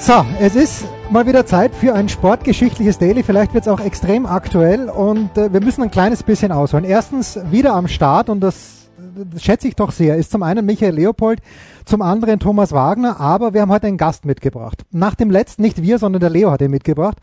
So, es ist mal wieder Zeit für ein sportgeschichtliches Daily. Vielleicht wird es auch extrem aktuell und äh, wir müssen ein kleines bisschen ausholen. Erstens wieder am Start und das, das schätze ich doch sehr, ist zum einen Michael Leopold, zum anderen Thomas Wagner, aber wir haben heute einen Gast mitgebracht. Nach dem letzten, nicht wir, sondern der Leo hat ihn mitgebracht.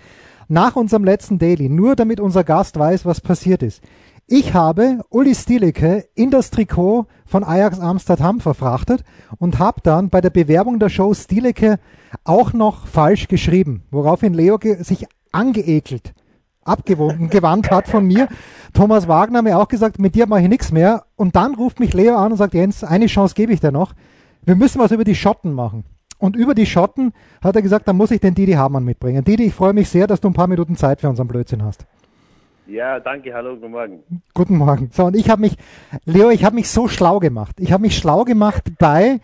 Nach unserem letzten Daily, nur damit unser Gast weiß, was passiert ist. Ich habe Uli Stielicke in das Trikot von Ajax Amsterdam verfrachtet und habe dann bei der Bewerbung der Show Stielicke auch noch falsch geschrieben, woraufhin Leo sich angeekelt, abgewogen, gewandt hat von mir. Thomas Wagner mir auch gesagt, mit dir mache ich nichts mehr. Und dann ruft mich Leo an und sagt, Jens, eine Chance gebe ich dir noch. Wir müssen was über die Schotten machen. Und über die Schotten hat er gesagt, dann muss ich den Didi Hamann mitbringen. Didi, ich freue mich sehr, dass du ein paar Minuten Zeit für unseren Blödsinn hast. Ja, danke, hallo, guten Morgen. Guten Morgen. So, und ich habe mich, Leo, ich habe mich so schlau gemacht. Ich habe mich schlau gemacht bei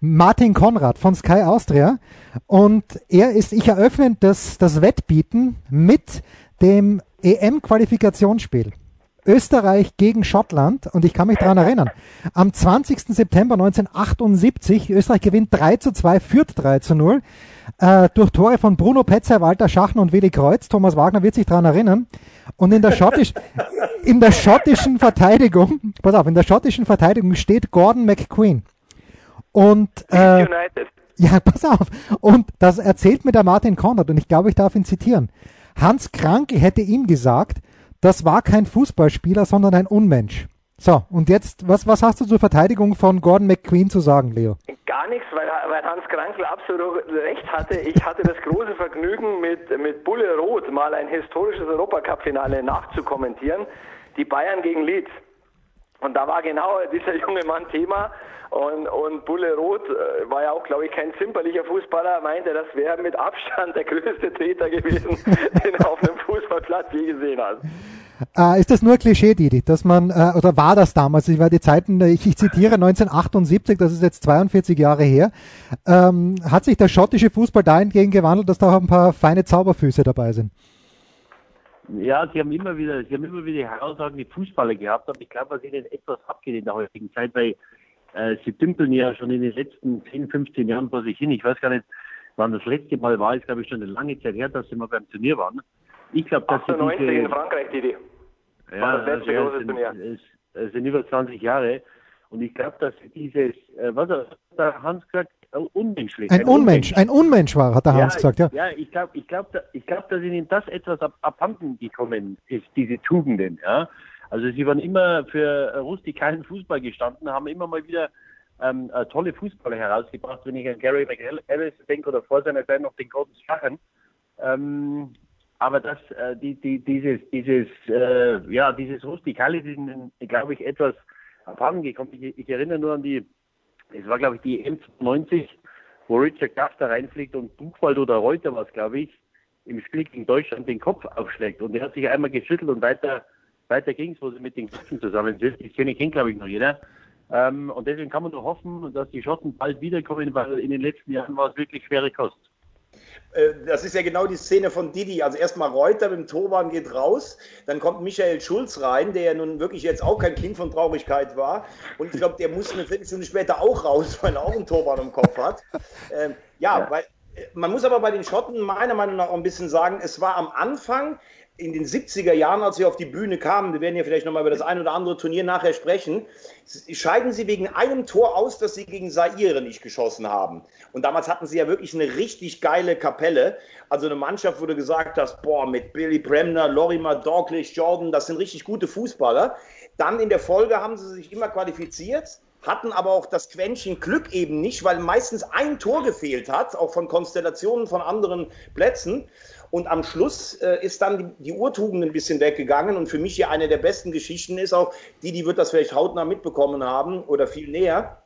Martin Konrad von Sky Austria. Und er ist, ich eröffne das, das Wettbieten mit dem EM-Qualifikationsspiel. Österreich gegen Schottland und ich kann mich daran erinnern. Am 20. September 1978, Österreich gewinnt 3 zu 2, führt 3 zu 0 äh, durch Tore von Bruno Petzer, Walter Schachen und Willi Kreuz. Thomas Wagner wird sich daran erinnern. Und in der, Schottisch, in der schottischen Verteidigung, pass auf, in der schottischen Verteidigung steht Gordon McQueen. Und äh, ja, pass auf. Und das erzählt mir der Martin Konrad und ich glaube, ich darf ihn zitieren. Hans Kranke hätte ihm gesagt, das war kein Fußballspieler, sondern ein Unmensch. So, und jetzt, was, was hast du zur Verteidigung von Gordon McQueen zu sagen, Leo? Gar nichts, weil, weil Hans Krankel absolut recht hatte. Ich hatte das große Vergnügen, mit, mit Bulle Roth mal ein historisches Europacup-Finale nachzukommentieren. Die Bayern gegen Leeds. Und da war genau dieser junge Mann Thema. Und, und Bulle Roth äh, war ja auch, glaube ich, kein zimperlicher Fußballer, meinte, das wäre mit Abstand der größte Treter gewesen, den er auf einem Fußballplatz je gesehen hat. Äh, ist das nur Klischee, Didi, dass man, äh, oder war das damals, ich war die Zeiten, ich, ich zitiere 1978, das ist jetzt 42 Jahre her, ähm, hat sich der schottische Fußball dahingehend gewandelt, dass da auch ein paar feine Zauberfüße dabei sind? Ja, sie haben immer wieder, sie haben immer wieder herausragende Fußballer gehabt, aber ich glaube, was ihnen etwas abgeht in der heutigen Zeit, weil äh, sie dümpeln ja schon in den letzten 10, 15 Jahren vor sich hin. Ich weiß gar nicht, wann das letzte Mal war, ist glaube ich schon eine lange Zeit her, dass sie mal beim Turnier waren. Ich glaube, dass 98 diese, in Frankreich, die ja, war das letzte ja, große Turnier. Es, es sind über 20 Jahre. Und ich glaube, dass dieses, äh, was hat der Hans gesagt, unmenschlich. Ein, ein Unmensch, Unmensch, ein Unmensch war, hat der ja, Hans gesagt, ja. Ja, ich glaube, ich glaube, ich glaube, dass ihnen das etwas ab, abhanden gekommen ist, diese Tugenden, ja. Also sie waren immer für rustikalen Fußball gestanden, haben immer mal wieder ähm, äh, tolle Fußballer herausgebracht, wenn ich an Gary McAllis denke oder vor seiner Zeit noch den Gordon Schachen. Ähm, aber das, äh, die, die, dieses, dieses, äh, ja, dieses Rustikale ist glaube ich, etwas abhanden gekommen. Ich, ich, erinnere nur an die, es war, glaube ich, die M90, wo Richard Kraft da reinfliegt und Buchwald oder Reuter was, glaube ich, im Spiel gegen Deutschland den Kopf aufschlägt. Und er hat sich einmal geschüttelt und weiter, weiter ging es, wo sie mit den Köpfen zusammen sind. Kenne ich, kennt, glaube ich, noch jeder. Ähm, und deswegen kann man nur hoffen, dass die Schotten bald wiederkommen, weil in den letzten Jahren war es wirklich schwere Kost. Äh, das ist ja genau die Szene von Didi. Also erstmal Reuter mit dem Torwart geht raus, dann kommt Michael Schulz rein, der ja nun wirklich jetzt auch kein Kind von Traurigkeit war. Und ich glaube, der muss eine Viertelstunde später auch raus, weil er auch einen Torwart im Kopf hat. Ähm, ja, ja, weil äh, man muss aber bei den Schotten meiner Meinung nach auch ein bisschen sagen, es war am Anfang in den 70er Jahren, als sie auf die Bühne kamen, wir werden ja vielleicht nochmal über das ein oder andere Turnier nachher sprechen, scheiden sie wegen einem Tor aus, das sie gegen Saire nicht geschossen haben. Und damals hatten sie ja wirklich eine richtig geile Kapelle. Also eine Mannschaft, wo du gesagt hast, boah, mit Billy Bremner, Lorimer, Douglas, Jordan, das sind richtig gute Fußballer. Dann in der Folge haben sie sich immer qualifiziert, hatten aber auch das Quäntchen Glück eben nicht, weil meistens ein Tor gefehlt hat, auch von Konstellationen von anderen Plätzen. Und am Schluss äh, ist dann die, die Urtugend ein bisschen weggegangen. Und für mich hier eine der besten Geschichten ist auch, die, die wird das vielleicht hautnah mitbekommen haben oder viel näher.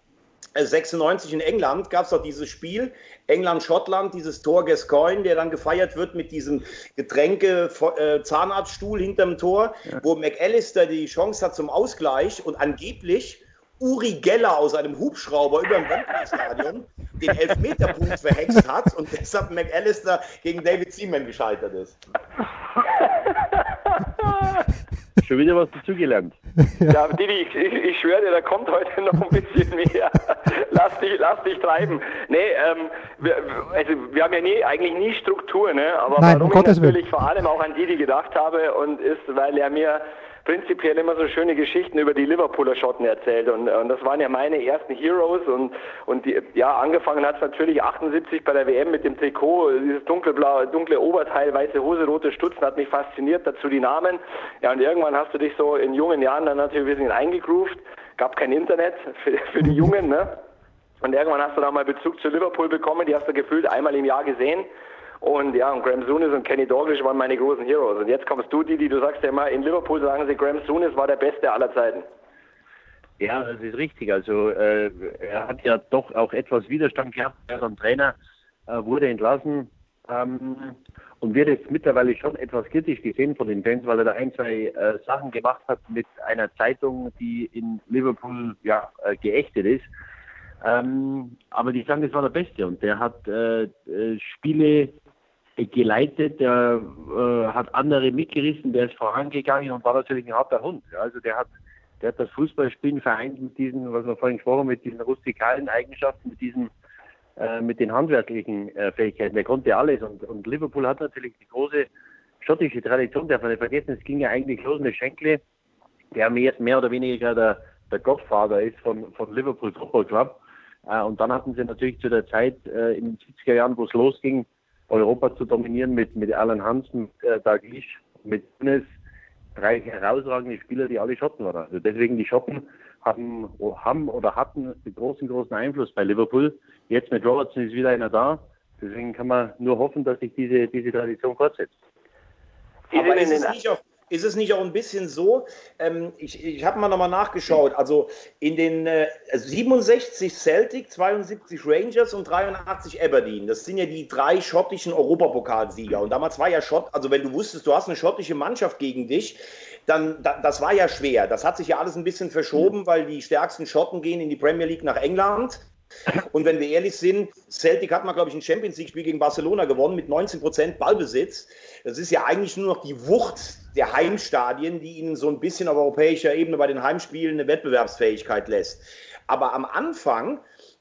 96 in England gab es doch dieses Spiel, England-Schottland, dieses Tor Gascoigne, der dann gefeiert wird mit diesem Getränke-Zahnarztstuhl hinterm Tor, ja. wo McAllister die Chance hat zum Ausgleich und angeblich Uri Geller aus einem Hubschrauber über dem Wembley-Stadion den Elfmeterpunkt verhext hat und deshalb McAllister gegen David Seaman gescheitert ist. Schon wieder was dazugelernt. Ja, Didi, ich, ich, ich schwöre dir, da kommt heute noch ein bisschen mehr. lass, dich, lass dich treiben. Nee, ähm, wir, also wir haben ja nie, eigentlich nie Struktur, ne? aber Nein, warum um ich natürlich Willen. vor allem auch an Didi gedacht habe und ist, weil er mir prinzipiell immer so schöne Geschichten über die Liverpooler Schotten erzählt und, und das waren ja meine ersten Heroes und, und die, ja, angefangen hat es natürlich 78 bei der WM mit dem Trikot, dieses dunkelblaue, dunkle Oberteil, weiße Hose, rote Stutzen hat mich fasziniert, dazu die Namen. Ja, und irgendwann hast du dich so in jungen Jahren dann natürlich ein bisschen eingegroovt, gab kein Internet für, für die Jungen, ne? Und irgendwann hast du dann mal Bezug zu Liverpool bekommen, die hast du gefühlt einmal im Jahr gesehen. Und ja, und Graham Souness und Kenny Dalglish waren meine großen Heroes. Und jetzt kommst du, Didi, du sagst ja immer, in Liverpool sagen sie, Graham Souness war der Beste aller Zeiten. Ja, das ist richtig. Also äh, er hat ja doch auch etwas Widerstand gehabt. Er ist Trainer, äh, wurde entlassen ähm, und wird jetzt mittlerweile schon etwas kritisch gesehen von den Fans, weil er da ein, zwei äh, Sachen gemacht hat mit einer Zeitung, die in Liverpool ja äh, geächtet ist. Ähm, aber die sagen, das war der Beste und der hat äh, äh, Spiele geleitet, der äh, hat andere mitgerissen, der ist vorangegangen und war natürlich ein harter Hund. Also der hat, der hat das Fußballspielen vereint mit diesen, was wir vorhin gesprochen haben, mit diesen rustikalen Eigenschaften, mit diesen, äh, mit den handwerklichen äh, Fähigkeiten. Der konnte alles und, und Liverpool hat natürlich die große schottische Tradition, darf man nicht vergessen, es ging ja eigentlich los mit Schenkle, der mehr, mehr oder weniger der, der Gottvater ist von, von Liverpool Football Club. Äh, und dann hatten sie natürlich zu der Zeit äh, in den 70er Jahren, wo es losging, Europa zu dominieren mit, mit Alan Hansen, äh, Dalglish, mit Nunes, drei herausragende Spieler, die alle Schotten waren. Also deswegen die Schotten haben, haben oder hatten einen großen, großen Einfluss bei Liverpool. Jetzt mit Robertson ist wieder einer da. Deswegen kann man nur hoffen, dass sich diese, diese Tradition fortsetzt. Aber ist es nicht auch, ist es nicht auch ein bisschen so, ähm, ich, ich habe mal nochmal nachgeschaut, also in den äh, 67 Celtic, 72 Rangers und 83 Aberdeen, das sind ja die drei schottischen Europapokalsieger. Und damals war ja Schott, also wenn du wusstest, du hast eine schottische Mannschaft gegen dich, dann, da, das war ja schwer, das hat sich ja alles ein bisschen verschoben, weil die stärksten Schotten gehen in die Premier League nach England und wenn wir ehrlich sind, Celtic hat mal, glaube ich, ein Champions League-Spiel gegen Barcelona gewonnen mit 19 Prozent Ballbesitz. Das ist ja eigentlich nur noch die Wucht der Heimstadien, die ihnen so ein bisschen auf europäischer Ebene bei den Heimspielen eine Wettbewerbsfähigkeit lässt. Aber am Anfang,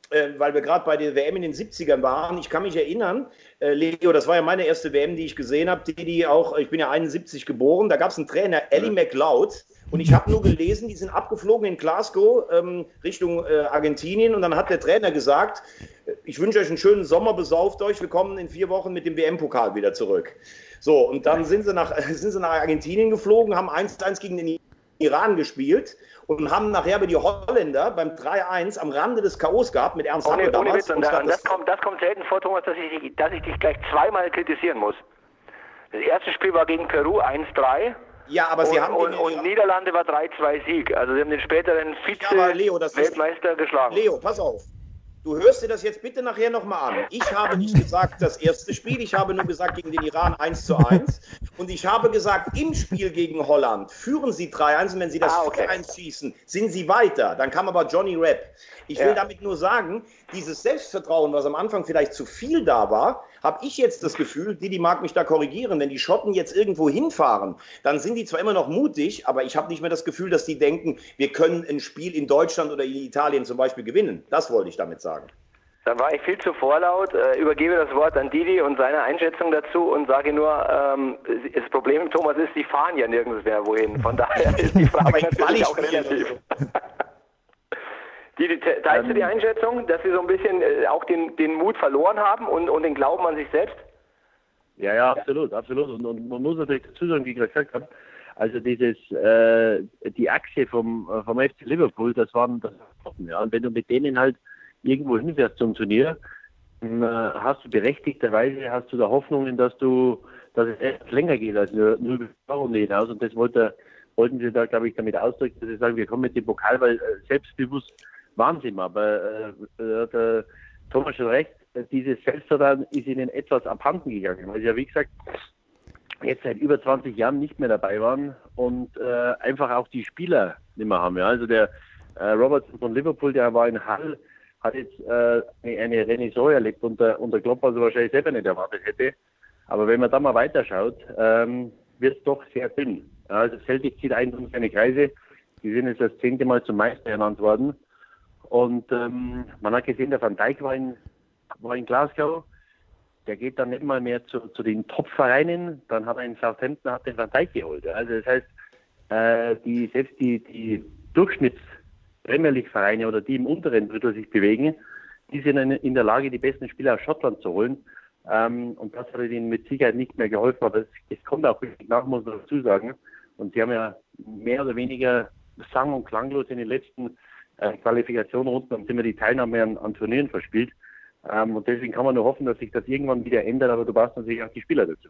äh, weil wir gerade bei der WM in den 70ern waren, ich kann mich erinnern, äh, Leo, das war ja meine erste WM, die ich gesehen habe, die, die auch, ich bin ja 71 geboren, da gab es einen Trainer, Ellie McLeod, und ich habe nur gelesen, die sind abgeflogen in Glasgow ähm, Richtung äh, Argentinien. Und dann hat der Trainer gesagt, äh, ich wünsche euch einen schönen Sommer, besauft euch, wir kommen in vier Wochen mit dem WM-Pokal wieder zurück. So, und dann sind sie nach, sind sie nach Argentinien geflogen, haben 1-1 gegen den Iran gespielt und haben nachher bei die Holländer beim 3-1 am Rande des Chaos gehabt mit Ernst Happe ohne Witz, und, da, und das, kommt, das kommt selten vor, Thomas, dass ich, dass ich dich gleich zweimal kritisieren muss. Das erste Spiel war gegen Peru 1-3 ja, aber sie und, haben und, und Niederlande war 3-2 Sieg. Also sie haben den späteren Vize-Weltmeister geschlagen. Leo, pass auf. Du hörst dir das jetzt bitte nachher nochmal an. Ich habe nicht gesagt, das erste Spiel, ich habe nur gesagt, gegen den Iran 1 zu 1. Und ich habe gesagt, im Spiel gegen Holland führen sie 3-1 und wenn sie das Ah, okay. 4-1 schießen, sind sie weiter. Dann kam aber Johnny Rapp. Ich will Ja. damit nur sagen, dieses Selbstvertrauen, was am Anfang vielleicht zu viel da war, habe ich jetzt das Gefühl, Didi mag mich da korrigieren, wenn die Schotten jetzt irgendwo hinfahren, dann sind die zwar immer noch mutig, aber ich habe nicht mehr das Gefühl, dass die denken, wir können ein Spiel in Deutschland oder in Italien zum Beispiel gewinnen. Das wollte ich damit sagen. Dann war ich viel zu vorlaut, äh, übergebe das Wort an Didi und seine Einschätzung dazu und sage nur, ähm, das Problem, Thomas, ist, die fahren ja nirgends mehr wohin. Von daher ist die Frage natürlich auch relativ. Didi, te- teilst du die Einschätzung, dass sie so ein bisschen äh, auch den, den Mut verloren haben und, und den Glauben an sich selbst? Ja, ja, absolut, absolut. Und, und man muss natürlich dazu sagen, wie ich gerade gesagt habe, also dieses, äh, die Achse vom, äh, vom FC Liverpool, das waren, das ja. Und wenn du mit denen halt irgendwo hinfährst zum Turnier, äh, hast du berechtigterweise, hast du da Hoffnungen, dass du, dass es etwas länger geht als nur, nur über die Runde hinaus. Und das wollte, wollten sie da, glaube ich, damit ausdrücken, dass sie sagen, wir kommen mit dem Pokal, weil äh, selbstbewusst Wahnsinn. Aber äh, äh Thomas hat recht, dieses Selbstvertrauen ist ihnen etwas abhanden gegangen, weil sie ja, wie gesagt, jetzt seit über 20 Jahren nicht mehr dabei waren und äh, einfach auch die Spieler nicht mehr haben. Ja. Also der äh, Robertson von Liverpool, der war in Hall, hat jetzt äh, eine Renaissance erlebt und der, und der Klopp also wahrscheinlich selber nicht erwartet hätte. Aber wenn man da mal weiterschaut, ähm, wird es doch sehr dünn. Also Celtic zieht ein um seine Kreise. Die sind jetzt das zehnte Mal zum Meister ernannt worden. Und ähm, man hat gesehen, der Van Dijk war in, war in Glasgow. Der geht dann nicht mal mehr zu, zu den Top-Vereinen. Dann hat er in Southampton hat den Van Dijk geholt. Also das heißt, äh, die, selbst die, die Durchschnitts Premier League Vereine oder die im unteren Drittel sich bewegen, die sind in der Lage, die besten Spieler aus Schottland zu holen. Ähm, und das hat ihnen mit Sicherheit nicht mehr geholfen, aber es, es kommt auch richtig nach, muss man dazu sagen. Und sie haben ja mehr oder weniger sang- und klanglos in den letzten äh, Qualifikationsrunden haben sie immer die Teilnahme an, an Turnieren verspielt. Ähm, und deswegen kann man nur hoffen, dass sich das irgendwann wieder ändert, aber du brauchst natürlich auch die Spieler dazu.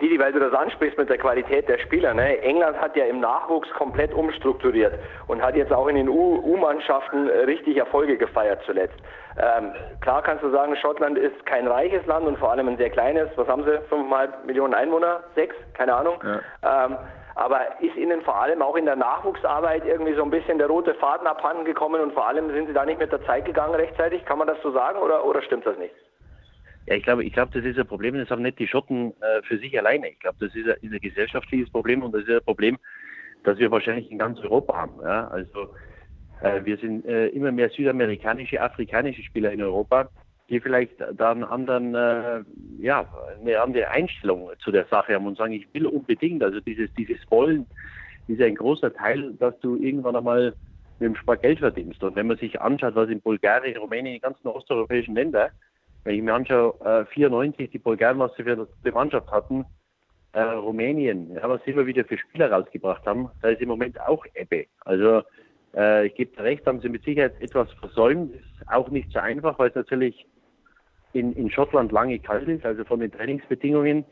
Didi, weil du das ansprichst mit der Qualität der Spieler, ne? England hat ja im Nachwuchs komplett umstrukturiert und hat jetzt auch in den U-Mannschaften richtig Erfolge gefeiert zuletzt. Ähm, klar kannst du sagen, Schottland ist kein reiches Land und vor allem ein sehr kleines, was haben sie, fünfeinhalb Millionen Einwohner, sechs, keine Ahnung. Ja. Ähm, aber ist Ihnen vor allem auch in der Nachwuchsarbeit irgendwie so ein bisschen der rote Faden abhanden gekommen und vor allem sind Sie da nicht mit der Zeit gegangen rechtzeitig? Kann man das so sagen oder, oder stimmt das nicht? Ja, ich glaube, ich glaube, das ist ein Problem, das haben nicht die Schotten äh, für sich alleine. Ich glaube, das ist ein, ist ein, gesellschaftliches Problem und das ist ein Problem, das wir wahrscheinlich in ganz Europa haben. Ja? Also äh, wir sind äh, immer mehr südamerikanische, afrikanische Spieler in Europa die vielleicht da einen anderen, äh, ja, eine andere Einstellung zu der Sache haben und sagen, ich will unbedingt, also dieses, dieses Wollen ist ein großer Teil, dass du irgendwann einmal mit dem Sport Geld verdienst. Und wenn man sich anschaut, was in Bulgarien, Rumänien, die ganzen osteuropäischen Länder, wenn ich mir anschaue, äh, 94 die Bulgaren, was sie für die Mannschaft hatten, äh, Rumänien, ja, was sie immer wieder für Spieler rausgebracht haben, da ist im Moment auch Ebbe. Also äh, ich gebe recht, haben sie mit Sicherheit etwas versäumt. Ist auch nicht so einfach, weil es natürlich in, in Schottland lange kalt ist, also von den Trainingsbedingungen.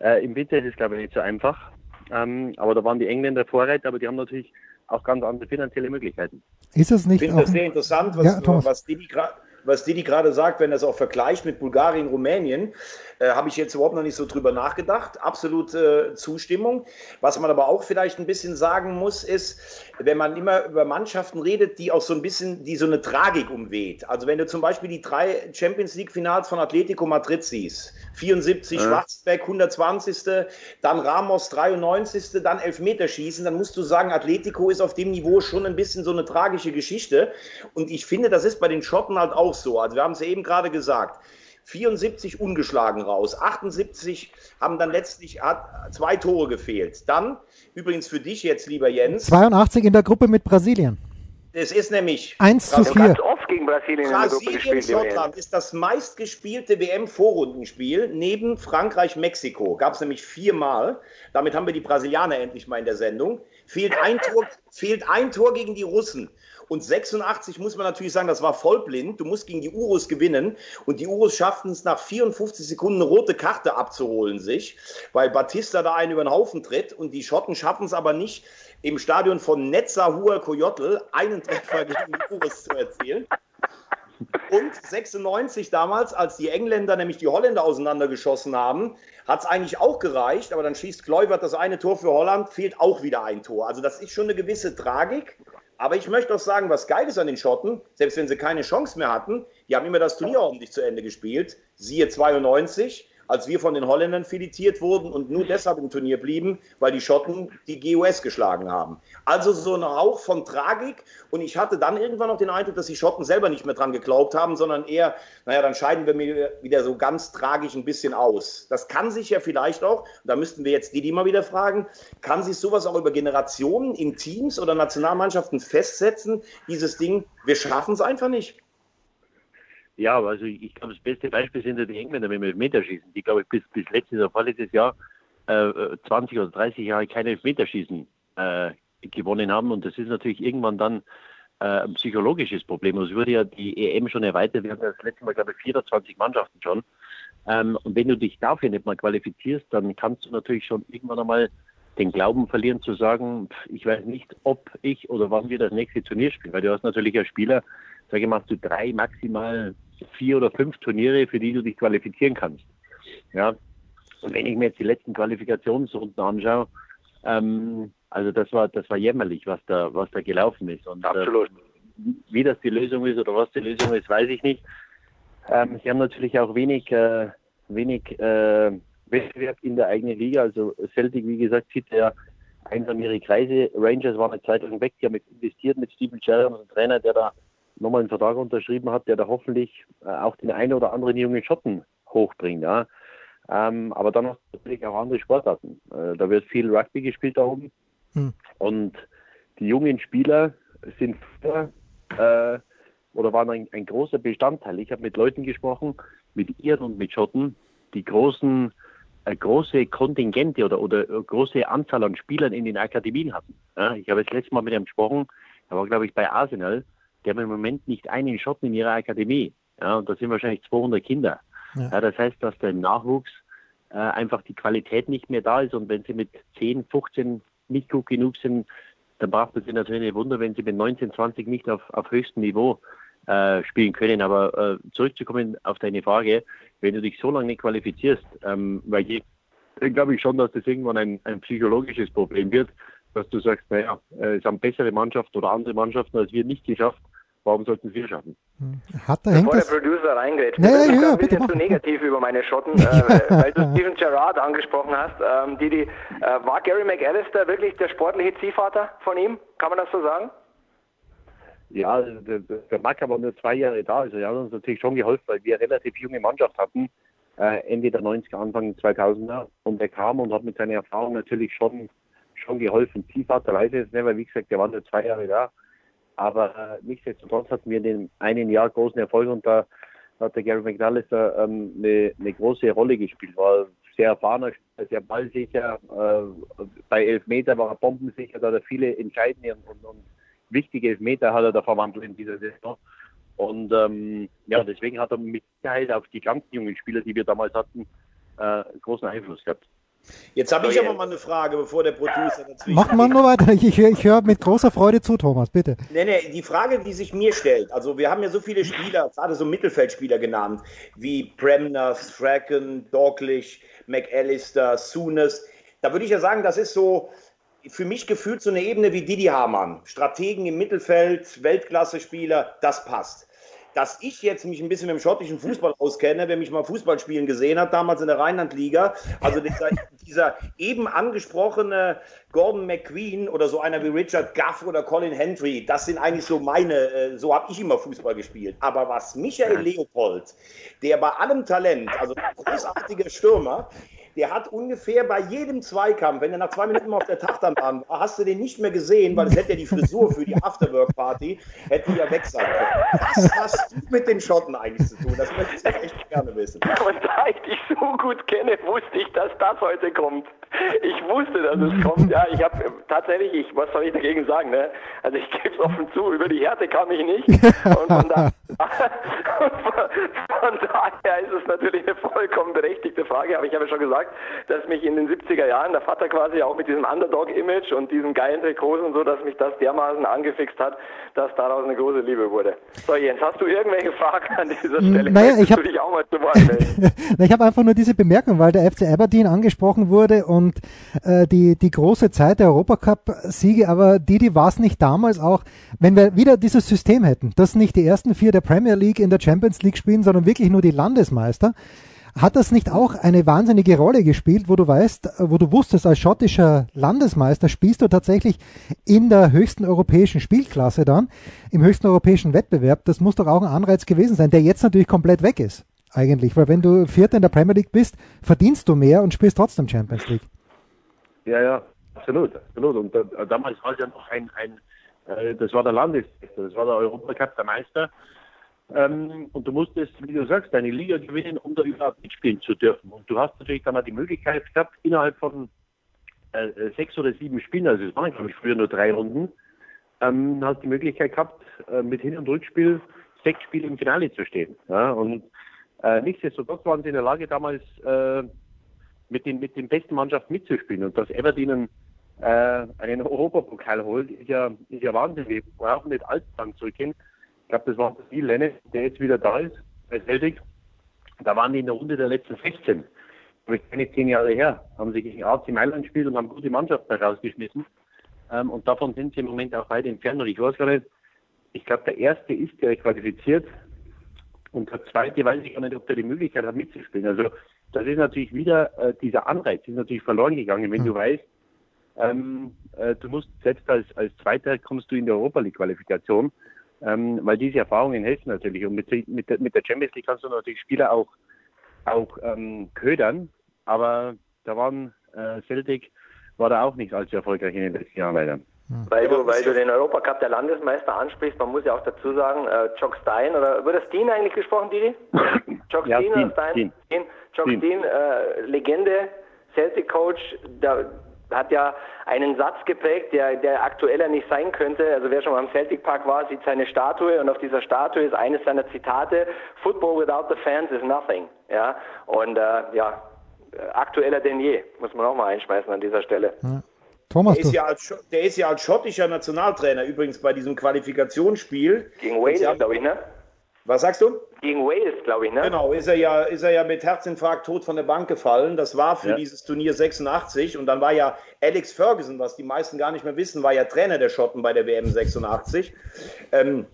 Äh, Im Winter ist es, glaube ich, nicht so einfach. Ähm, aber da waren die Engländer Vorreiter, aber die haben natürlich auch ganz andere finanzielle Möglichkeiten. Ist es nicht ich finde das sehr interessant, was, ja, was Didi gerade was Didi gerade sagt, wenn er es auch vergleicht mit Bulgarien, Rumänien, äh, habe ich jetzt überhaupt noch nicht so drüber nachgedacht. Absolute äh, Zustimmung. Was man aber auch vielleicht ein bisschen sagen muss, ist, wenn man immer über Mannschaften redet, die auch so ein bisschen, die so eine Tragik umweht. Also wenn du zum Beispiel die drei Champions League Finals von Atletico Madrid siehst, 74 ja. Schwarzbeck 120. Dann Ramos 93. Dann Elfmeterschießen, dann musst du sagen, Atletico ist auf dem Niveau schon ein bisschen so eine tragische Geschichte. Und ich finde, das ist bei den Schotten halt auch so. Also wir haben es eben gerade gesagt. 74 ungeschlagen raus. 78 haben dann letztlich zwei Tore gefehlt. Dann, übrigens für dich jetzt, lieber Jens. 82 in der Gruppe mit Brasilien. Es ist nämlich 1 zu 4. Ganz oft gegen Brasilien, Brasilien in der Gruppe Schottland ist das meistgespielte WM-Vorrundenspiel neben Frankreich-Mexiko. Gab es nämlich viermal. Damit haben wir die Brasilianer endlich mal in der Sendung. Fehlt ein Tor, fehlt ein Tor gegen die Russen. Und 86 muss man natürlich sagen, das war vollblind. Du musst gegen die Urus gewinnen. Und die Urus schafften es nach 54 Sekunden eine rote Karte abzuholen sich, weil Batista da einen über den Haufen tritt. Und die Schotten schaffen es aber nicht, im Stadion von Netzahua Coyotl einen Treffer gegen die Urus zu erzielen. Und 96 damals, als die Engländer nämlich die Holländer auseinandergeschossen haben, hat es eigentlich auch gereicht, aber dann schießt Kluivert das eine Tor für Holland, fehlt auch wieder ein Tor. Also das ist schon eine gewisse Tragik. Aber ich möchte auch sagen, was geil ist an den Schotten, selbst wenn sie keine Chance mehr hatten, die haben immer das Turnier ordentlich zu Ende gespielt. Siehe 92, als wir von den Holländern filetiert wurden und nur deshalb im Turnier blieben, weil die Schotten die GUS geschlagen haben. Also so ein Hauch von Tragik und ich hatte dann irgendwann noch den Eindruck, dass die Schotten selber nicht mehr dran geglaubt haben, sondern eher, naja, dann scheiden wir mir wieder so ganz tragisch ein bisschen aus. Das kann sich ja vielleicht auch, da müssten wir jetzt die, die mal wieder fragen, kann sich sowas auch über Generationen in Teams oder Nationalmannschaften festsetzen, dieses Ding, wir schaffen es einfach nicht. Ja, also ich glaube, das beste Beispiel sind ja die Engländer mit dem Elfmeterschießen, die, glaube ich, bis, bis letztes oder vorletztes Jahr äh, 20 oder 30 Jahre kein Elfmeterschießen äh, gewonnen haben. Und das ist natürlich irgendwann dann äh, ein psychologisches Problem. Es wurde ja die EM schon erweitert. Wir hatten das letzte Mal, glaube ich, 24 Mannschaften schon. Ähm, und wenn du dich dafür nicht mal qualifizierst, dann kannst du natürlich schon irgendwann einmal den Glauben verlieren zu sagen, ich weiß nicht, ob ich oder wann wir das nächste Turnier spielen, weil du hast natürlich als Spieler, sage ich mal, du drei, maximal vier oder fünf Turniere, für die du dich qualifizieren kannst. Ja. Und wenn ich mir jetzt die letzten Qualifikationsrunden anschaue, ähm, also das war das war jämmerlich, was da was da gelaufen ist. Und, äh, Absolut. Äh, wie das die Lösung ist oder was die Lösung ist, weiß ich nicht. Ähm, sie haben natürlich auch wenig äh, wenig äh, Wettbewerb in der eigenen Liga. Also Celtic, wie gesagt, zieht ja einsam ihre Kreise. Rangers waren eine Zeit lang weg, die haben investiert mit Steven Gerrard, einem Trainer, der da nochmal einen Vertrag unterschrieben hat, der da hoffentlich äh, auch den einen oder anderen jungen Schotten hochbringt. Ja. Ähm, aber dann hast du natürlich auch andere Sportarten. Äh, da wird viel Rugby gespielt da oben. Hm. Und die jungen Spieler sind früher, äh, oder waren ein, ein großer Bestandteil. Ich habe mit Leuten gesprochen, mit Iren und mit Schotten, die großen äh, große Kontingente oder, oder äh, große Anzahl an Spielern in den Akademien hatten. Ja, ich habe das letzte Mal mit ihm gesprochen, er war, glaube ich, bei Arsenal. Die haben im Moment nicht einen Schotten in ihrer Akademie. Ja, und das sind wahrscheinlich 200 Kinder. Ja. ja das heißt, dass der Nachwuchs äh, einfach die Qualität nicht mehr da ist. Und wenn sie mit 10, 15 nicht gut genug sind, dann braucht es natürlich ein Wunder, wenn sie mit 19, 20 nicht auf, auf höchstem Niveau äh, spielen können. Aber äh, zurückzukommen auf deine Frage, wenn du dich so lange nicht qualifizierst, ähm, weil ich, dann glaube ich schon, dass das irgendwann ein, ein psychologisches Problem wird, dass du sagst, naja, äh, es haben bessere Mannschaften oder andere Mannschaften als wir nicht geschafft, warum sollten wir schaffen? Hm. Hat da Bevor der Producer reingrätscht, naja, ich ja, ein bisschen zu negativ über meine Schotten, äh, weil du Steven Gerrard angesprochen hast. Ähm, die, die, äh, war Gary McAllister wirklich der sportliche Ziehvater von ihm? Kann man das so sagen? Ja, der, der Macker war nur zwei Jahre da, also er hat uns natürlich schon geholfen, weil wir eine relativ junge Mannschaft hatten, äh, Ende der 90er, Anfang 2000er. Und er kam und hat mit seiner Erfahrung natürlich schon, schon geholfen. Zielvater weiß jetzt nicht, weil wie gesagt, der war nur zwei Jahre da. Aber äh, nichtsdestotrotz hatten wir in dem einen Jahr großen Erfolg und da hat der Gary McAllister ähm, eine, eine große Rolle gespielt. War sehr erfahrener, sehr ballsicher. Äh, bei Elfmeter war er bombensicher, da hat er viele entscheidende und, und, und wichtige Elfmeter hat er da verwandelt in dieser Saison. Und ähm, ja, deswegen hat er mit Sicherheit auf die ganzen jungen Spieler, die wir damals hatten, äh, großen Einfluss gehabt. Jetzt habe ich aber mal eine Frage, bevor der Producer dazwischen. Mach mal nur weiter. Ich, ich, ich höre mit großer Freude zu, Thomas, bitte. Nee, nee, die Frage, die sich mir stellt, also wir haben ja so viele Spieler, gerade so Mittelfeldspieler genannt, wie Bremner, Strachan, Dorklich, McAllister, Sooners. Da würde ich ja sagen, das ist so, für mich gefühlt so eine Ebene wie Didi Hamann. Strategen im Mittelfeld, Weltklasse-Spieler, das passt. Dass ich jetzt mich ein bisschen mit dem schottischen Fußball auskenne, wer mich mal Fußball spielen gesehen hat, damals in der Rheinland-Liga, also dieser, dieser eben angesprochene Gordon McQueen oder so einer wie Richard Guff oder Colin Hendry, das sind eigentlich so meine, äh, so habe ich immer Fußball gespielt. Aber was Michael Leopold, der bei allem Talent, also ein großartiger Stürmer, der hat ungefähr bei jedem Zweikampf, wenn er nach zwei Minuten mal auf der Tachtanbahn war, hast du den nicht mehr gesehen, weil es hätte ja die Frisur für die Afterwork-Party, hätte ja weg sein können. Was hast du mit den Schotten eigentlich zu tun? Das möchte ich echt gerne wissen. Und da ich dich so gut kenne, wusste ich, dass das heute kommt. Ich wusste, dass es kommt. Ja, ich habe tatsächlich, ich, was soll ich dagegen sagen? Ne? Also ich gebe es offen zu, über die Härte kam ich nicht. Und von, da, von daher ist es natürlich eine vollkommen berechtigte Frage, aber ich habe ja schon gesagt, dass mich in den 70er Jahren der Vater quasi auch mit diesem Underdog-Image und diesen geilen Trikots und so, dass mich das dermaßen angefixt hat, dass daraus eine große Liebe wurde. So Jens, hast du irgendwelche Fragen an dieser Stelle? Naja, ich habe hab einfach nur diese Bemerkung, weil der FC Aberdeen angesprochen wurde und äh, die, die große Zeit der Europacup-Siege, aber Didi war es nicht damals auch, wenn wir wieder dieses System hätten, dass nicht die ersten vier der Premier League in der Champions League spielen, sondern wirklich nur die Landesmeister, hat das nicht auch eine wahnsinnige Rolle gespielt, wo du weißt, wo du wusstest, als schottischer Landesmeister spielst du tatsächlich in der höchsten europäischen Spielklasse dann, im höchsten europäischen Wettbewerb. Das muss doch auch ein Anreiz gewesen sein, der jetzt natürlich komplett weg ist, eigentlich. Weil wenn du Vierter in der Premier League bist, verdienst du mehr und spielst trotzdem Champions League. Ja, ja, absolut, absolut. Und äh, damals war es ja noch ein, ein äh, das war der Landesmeister, das war der Europacup, der Meister. Ähm, und du musstest, wie du sagst, deine Liga gewinnen, um da überhaupt mitspielen zu dürfen. Und du hast natürlich dann auch die Möglichkeit gehabt, innerhalb von äh, sechs oder sieben Spielen, also es waren glaube ich früher nur drei Runden, ähm, hast die Möglichkeit gehabt, äh, mit Hin- und Rückspiel sechs Spiele im Finale zu stehen. Ja? Und äh, nichtsdestotrotz waren sie in der Lage, damals äh, mit, den, mit den besten Mannschaften mitzuspielen. Und dass Aberdeen ein, äh, einen Europapokal holt, ist ja, ist ja Wahnsinn. Wir brauchen nicht allzu lang zurückgehen. Ich glaube, das war Neil Lennon, der jetzt wieder da ist, bei Celtic. Da waren die in der Runde der letzten 16. Aber ich keine zehn Jahre her. Haben sie gegen AC Mailand gespielt und haben gute Mannschaften rausgeschmissen. Ähm, und davon sind sie im Moment auch weit entfernt. Und ich weiß gar nicht, ich glaube, der erste ist der qualifiziert und der zweite weiß ich gar nicht, ob der die Möglichkeit hat mitzuspielen. Also das ist natürlich wieder äh, dieser Anreiz, ist natürlich verloren gegangen, wenn mhm. du weißt, ähm, äh, du musst selbst als, als Zweiter kommst du in die Europa League Qualifikation, ähm, weil diese Erfahrungen helfen natürlich. Und mit, mit, der, mit der Champions League kannst du natürlich Spieler auch, auch ähm, ködern, aber da waren äh, Celtic war da auch nicht allzu erfolgreich in den letzten Jahren leider. Weil du, weil du den Europacup der Landesmeister ansprichst, man muss ja auch dazu sagen, äh, Jock Stein, oder wird das Dean eigentlich gesprochen, Didi? Jock ja, Stein oder Stein? Dean. Jock Stein, äh, Legende, Celtic Coach, da hat ja einen Satz geprägt, der, der aktueller nicht sein könnte. Also wer schon mal am Celtic Park war, sieht seine Statue und auf dieser Statue ist eines seiner Zitate, Football without the fans is nothing. Ja, und äh, ja, aktueller denn je, muss man auch mal einschmeißen an dieser Stelle. Ja. Thomas, der, ist ja als, der ist ja als schottischer Nationaltrainer übrigens bei diesem Qualifikationsspiel. Gegen Wales, glaube ich, ne? Was sagst du? Gegen Wales, glaube ich, ne? Genau, ist er ja, ist er ja mit Herzinfarkt tot von der Bank gefallen. Das war für ja. dieses Turnier 86 und dann war ja Alex Ferguson, was die meisten gar nicht mehr wissen, war ja Trainer der Schotten bei der WM 86. Ähm,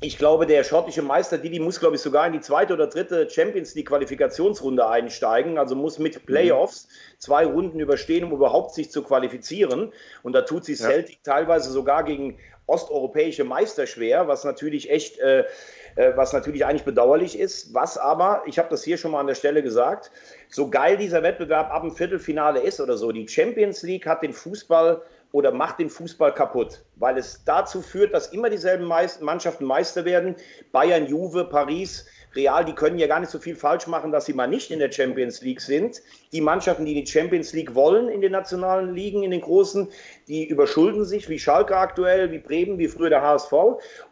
ich glaube, der schottische Meister Didi muss, glaube ich, sogar in die zweite oder dritte Champions League Qualifikationsrunde einsteigen. Also muss mit mhm. Playoffs zwei Runden überstehen, um überhaupt sich zu qualifizieren. Und da tut sich Celtic ja. teilweise sogar gegen osteuropäische Meister schwer, was natürlich echt, äh, was natürlich eigentlich bedauerlich ist. Was aber, ich habe das hier schon mal an der Stelle gesagt, so geil dieser Wettbewerb ab dem Viertelfinale ist oder so, die Champions League hat den Fußball oder macht den Fußball kaputt, weil es dazu führt, dass immer dieselben Mannschaften Meister werden. Bayern, Juve, Paris, Real, die können ja gar nicht so viel falsch machen, dass sie mal nicht in der Champions League sind. Die Mannschaften, die die Champions League wollen in den nationalen Ligen, in den großen, die überschulden sich, wie Schalke aktuell, wie Bremen, wie früher der HSV.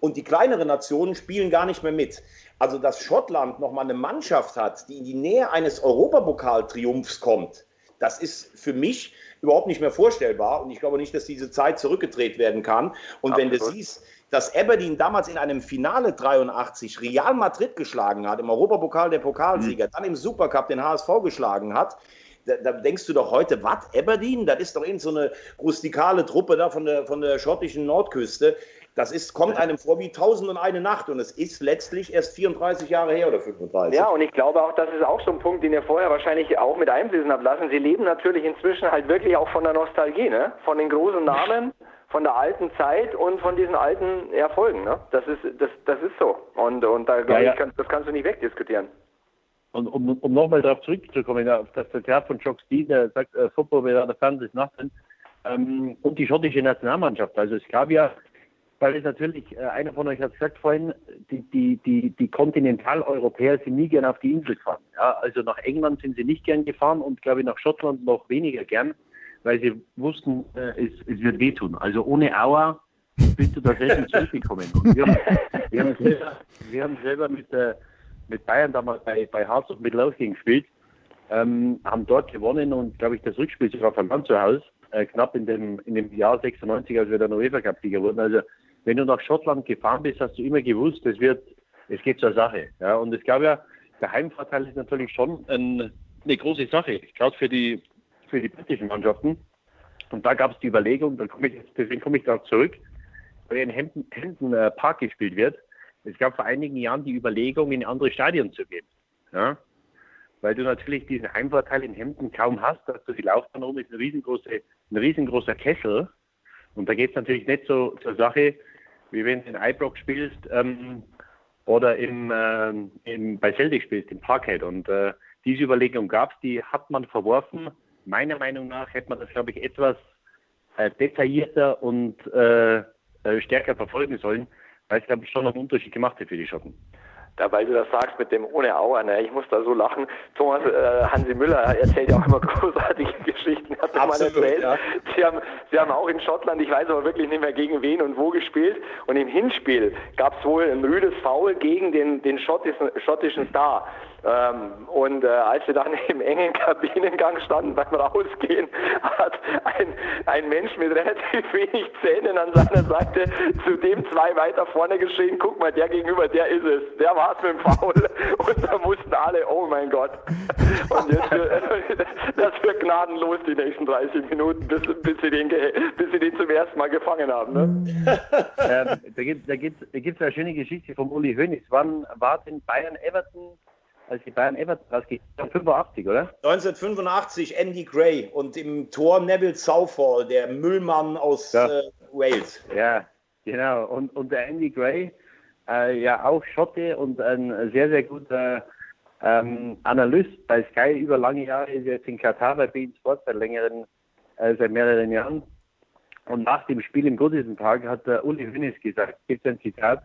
Und die kleineren Nationen spielen gar nicht mehr mit. Also, dass Schottland nochmal eine Mannschaft hat, die in die Nähe eines Europapokaltriumphs kommt, das ist für mich überhaupt nicht mehr vorstellbar. Und ich glaube nicht, dass diese Zeit zurückgedreht werden kann. Und Absolut. wenn du siehst, dass Aberdeen damals in einem Finale 83 Real Madrid geschlagen hat, im Europapokal der Pokalsieger, mhm. dann im Supercup den HSV geschlagen hat, da, da, denkst du doch heute, was, Aberdeen? Das ist doch eben so eine rustikale Truppe da von der, von der schottischen Nordküste. Das ist, kommt einem vor wie tausend und eine Nacht und es ist letztlich erst 34 Jahre her oder 35. Ja, und ich glaube auch, das ist auch so ein Punkt, den ihr vorher wahrscheinlich auch mit einfließen habt lassen. Sie leben natürlich inzwischen halt wirklich auch von der Nostalgie, ne? Von den großen Namen, von der alten Zeit und von diesen alten Erfolgen, ne? Das ist, das, das ist so. Und, und da, ja, ja. Kann, das kannst du nicht wegdiskutieren. Und um, um nochmal darauf zurückzukommen, auf das Zitat von Jock Steed, der sagt, äh, Football wäre der Fernsehen ähm, und die schottische Nationalmannschaft. Also es gab ja weil es natürlich, äh, einer von euch hat gesagt vorhin, die, die, die, die Kontinentaleuropäer sind nie gern auf die Insel gefahren. Ja, also nach England sind sie nicht gern gefahren und glaube ich nach Schottland noch weniger gern, weil sie wussten, äh, es, es wird wehtun. Also ohne Auer bist du da selten zurückgekommen. Und wir, wir, haben selber, wir haben selber mit, äh, mit Bayern damals bei, bei Hearts of Midlothian gespielt, ähm, haben dort gewonnen und glaube ich das Rückspiel sogar verloren zu Hause, äh, knapp in dem, in dem Jahr 96, als wir der UEFA Cup-Sieger wurden. Also wenn du nach Schottland gefahren bist, hast du immer gewusst, es wird, es geht zur Sache. Ja, und es gab ja, der Heimvorteil ist natürlich schon ein, eine große Sache, gerade für die, für die britischen Mannschaften. Und da gab es die Überlegung, dann komme ich, deswegen komme ich darauf zurück, weil in Hampton, Hampton äh, Park gespielt wird. Es gab vor einigen Jahren die Überlegung, in andere Stadien zu gehen. Ja? Weil du natürlich diesen Heimvorteil in Hemden kaum hast, dass du die Laufbahn rum ist ein, riesengroße, ein riesengroßer Kessel. Und da geht es natürlich nicht so zur Sache, wie wenn du in Ibrox spielst ähm, oder im, äh, im, bei Celtic spielst, im Parkhead. Und äh, diese Überlegung gab es, die hat man verworfen. Meiner Meinung nach hätte man das, glaube ich, etwas äh, detaillierter und äh, äh, stärker verfolgen sollen, weil es, glaube ich, schon einen Unterschied gemacht hat für die Schotten da, weil du das sagst mit dem ohne Auer, ne, ich muss da so lachen. Thomas äh, Hansi Müller erzählt ja auch immer großartige Geschichten, hat das mal erzählt. Ja. Sie, haben, sie haben auch in Schottland, ich weiß aber wirklich nicht mehr gegen wen und wo gespielt. Und im Hinspiel gab es wohl ein rüdes Foul gegen den, den schottischen, schottischen Star. Ähm, und äh, als wir dann im engen Kabinengang standen beim Rausgehen, hat ein, ein Mensch mit relativ wenig Zähnen an seiner Seite zu dem zwei weiter vorne geschrien, guck mal, der gegenüber, der ist es, der war es mit dem Foul. Und da mussten alle, oh mein Gott. Und jetzt, das wird gnadenlos die nächsten 30 Minuten, bis, bis, sie, den, bis sie den zum ersten Mal gefangen haben. Ne? ähm, da gibt es da gibt's, da eine schöne Geschichte vom Uli Hoeneß. Wann war denn Bayern-Everton als die Bayern Everton rausgehen. 85, oder? 1985 Andy Gray und im Tor Neville Southall, der Müllmann aus ja. äh, Wales. Ja, genau. Und, und der Andy Gray, äh, ja auch Schotte und ein sehr, sehr guter ähm, Analyst bei Sky über lange Jahre, ist jetzt in Katar bei Bein Sport seit längeren, äh, seit mehreren Jahren. Und nach dem Spiel im Goodison Park hat der Uli Hoeneß gesagt, gibt ein Zitat,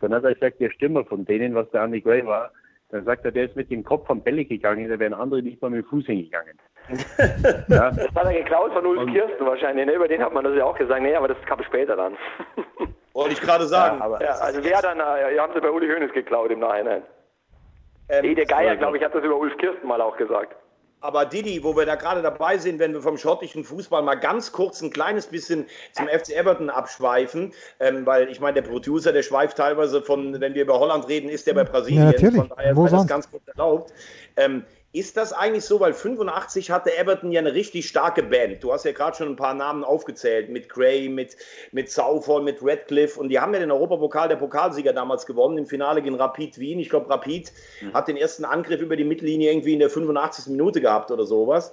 dann hat er gesagt, der Stürmer von denen, was der Andy Gray war, dann sagt er, der ist mit dem Kopf vom Bälle gegangen, da wären andere nicht mal mit dem Fuß hingegangen. ja. Das hat er geklaut von Ulf Kirsten wahrscheinlich, ne? über den hat man das ja auch gesagt, nee, aber das kam später dann. Wollte ich gerade sagen. Ja, ja, also wer dann, äh, haben sie bei Uli Hoeneß geklaut im Nachhinein. Ähm, Ede Geier, glaube ich, hat das über Ulf Kirsten mal auch gesagt. Aber Didi, wo wir da gerade dabei sind, wenn wir vom schottischen Fußball mal ganz kurz ein kleines bisschen zum FC Everton abschweifen, ähm, weil ich meine, der Producer, der schweift teilweise von, wenn wir über Holland reden, ist der bei Brasilien. Ja, natürlich. Von daher sei das ganz kurz erlaubt. Ähm, ist das eigentlich so, weil 85 hatte Everton ja eine richtig starke Band. Du hast ja gerade schon ein paar Namen aufgezählt, mit Gray, mit, mit Southall, mit Radcliffe und die haben ja den Europapokal der Pokalsieger damals gewonnen, im Finale gegen Rapid Wien. Ich glaube, Rapid mhm. hat den ersten Angriff über die Mittellinie irgendwie in der 85. Minute gehabt oder sowas.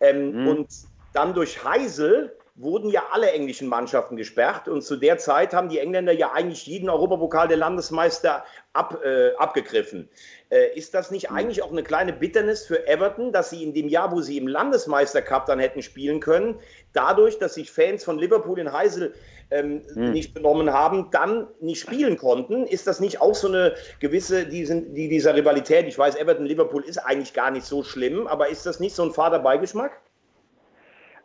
Ähm, mhm. Und dann durch Heisel wurden ja alle englischen Mannschaften gesperrt und zu der Zeit haben die Engländer ja eigentlich jeden Europapokal der Landesmeister ab, äh, abgegriffen. Äh, ist das nicht eigentlich auch eine kleine Bitternis für Everton, dass sie in dem Jahr, wo sie im Landesmeistercup dann hätten spielen können, dadurch, dass sich Fans von Liverpool in Heisel ähm, hm. nicht benommen haben, dann nicht spielen konnten? Ist das nicht auch so eine gewisse, die sind, die, dieser Rivalität? Ich weiß, Everton-Liverpool ist eigentlich gar nicht so schlimm, aber ist das nicht so ein fader Beigeschmack?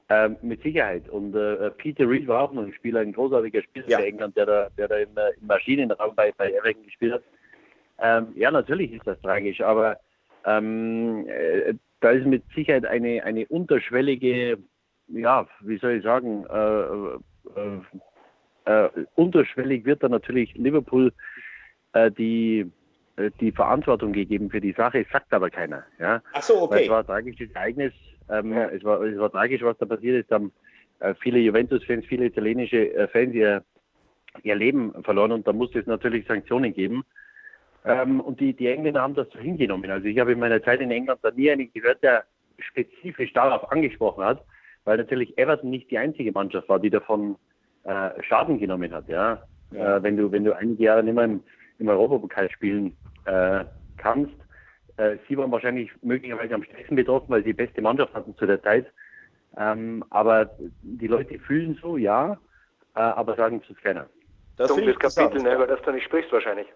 Ähm, mit Sicherheit. Und äh, Peter Reed war auch noch ein Spieler, ein großartiger Spieler ja. für England, der da, der da im, äh, im Maschinenraum bei, bei Everton gespielt hat. Ähm, ja, natürlich ist das tragisch, aber ähm, äh, da ist mit Sicherheit eine, eine unterschwellige, ja, wie soll ich sagen, äh, äh, äh unterschwellig wird da natürlich Liverpool die die Verantwortung gegeben für die Sache, sagt aber keiner. Ja? Ach so, okay. Weil es war ein tragisches Ereignis, ähm, ja. es, war, es war tragisch, was da passiert ist. Da haben äh, viele Juventus-Fans, viele italienische äh, Fans ihr, ihr Leben verloren und da musste es natürlich Sanktionen geben. Ähm, und die, die Engländer haben das so hingenommen. Also ich habe in meiner Zeit in England da nie einen gehört, der spezifisch darauf angesprochen hat, weil natürlich Everton nicht die einzige Mannschaft war, die davon äh, Schaden genommen hat. Ja? ja. Äh, wenn du wenn du einige Jahre nicht mehr im, im Europapokal spielen äh, kannst, äh, sie waren wahrscheinlich möglicherweise am stärksten betroffen, weil sie die beste Mannschaft hatten zu der Zeit. Ähm, aber die Leute fühlen so, ja, äh, aber sagen es keiner. Das dunkles Kapitel, ne, über das du nicht sprichst wahrscheinlich.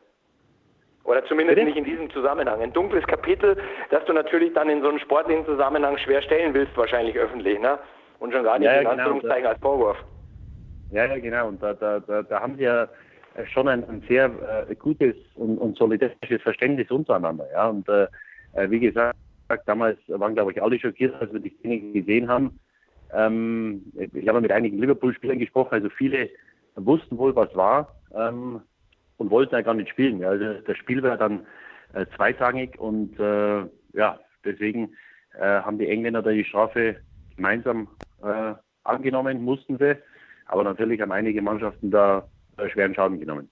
Oder zumindest Bitte? nicht in diesem Zusammenhang. Ein dunkles Kapitel, das du natürlich dann in so einem sportlichen Zusammenhang schwer stellen willst, wahrscheinlich öffentlich, ne? Und schon gar nicht ja, in genau, Anführungszeichen als Vorwurf. Ja, ja, genau. Und da, da, da, da haben sie ja schon ein, ein sehr äh, gutes und, und solidarisches Verständnis untereinander. Ja? Und äh, äh, wie gesagt, damals waren, glaube ich, alle schockiert, als wir die Szene gesehen haben. Ähm, ich habe mit einigen Liverpool-Spielern gesprochen, also viele wussten wohl, was war ähm, und wollten ja gar nicht spielen. Ja? Also das Spiel war dann äh, zweitrangig und äh, ja, deswegen äh, haben die Engländer da die Strafe gemeinsam äh, angenommen, mussten sie. Aber natürlich haben einige Mannschaften da äh, schweren Schaden genommen.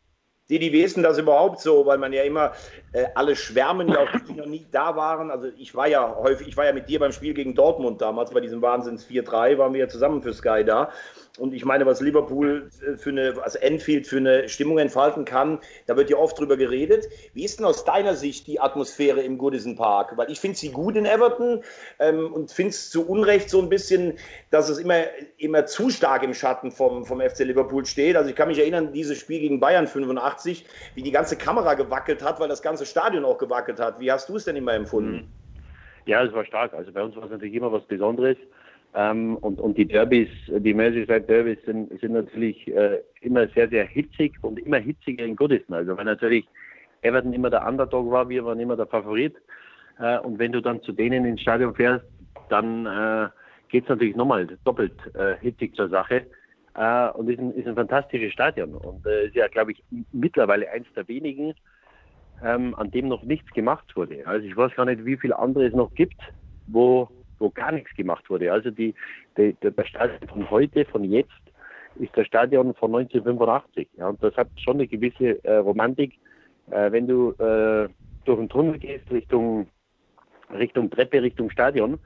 Die, die wissen das überhaupt so, weil man ja immer äh, alle schwärmen, ja auch die noch nie da waren. Also ich war ja häufig, ich war ja mit dir beim Spiel gegen Dortmund damals, bei diesem Wahnsinns 4-3, waren wir ja zusammen für Sky da. Und ich meine, was Liverpool äh, für eine, was Enfield für eine Stimmung entfalten kann, da wird ja oft drüber geredet. Wie ist denn aus deiner Sicht die Atmosphäre im Goodison Park? Weil ich finde sie gut in Everton ähm, und finde es zu Unrecht so ein bisschen, dass es immer, immer zu stark im Schatten vom, vom FC Liverpool steht. Also ich kann mich erinnern, dieses Spiel gegen Bayern 85, wie die ganze Kamera gewackelt hat, weil das ganze Stadion auch gewackelt hat. Wie hast du es denn immer empfunden? Ja, es war stark. Also bei uns war es natürlich immer was Besonderes. Ähm, und, und die Derbys, die Merseyside Derbys sind, sind natürlich äh, immer sehr, sehr hitzig und immer hitziger in Goodison. Also weil natürlich Everton immer der Underdog war, wir waren immer der Favorit. Äh, und wenn du dann zu denen ins Stadion fährst, dann äh, geht es natürlich nochmal doppelt äh, hitzig zur Sache. Äh, und ist ein, ist ein fantastisches Stadion. Und äh, ist ja, glaube ich, mittlerweile eins der wenigen, ähm, an dem noch nichts gemacht wurde. Also ich weiß gar nicht, wie viele andere es noch gibt, wo, wo gar nichts gemacht wurde. Also die, die, der Stadion von heute, von jetzt, ist das Stadion von 1985. Ja, und das hat schon eine gewisse äh, Romantik. Äh, wenn du äh, durch den Tunnel gehst, Richtung, Richtung Treppe, Richtung Stadion,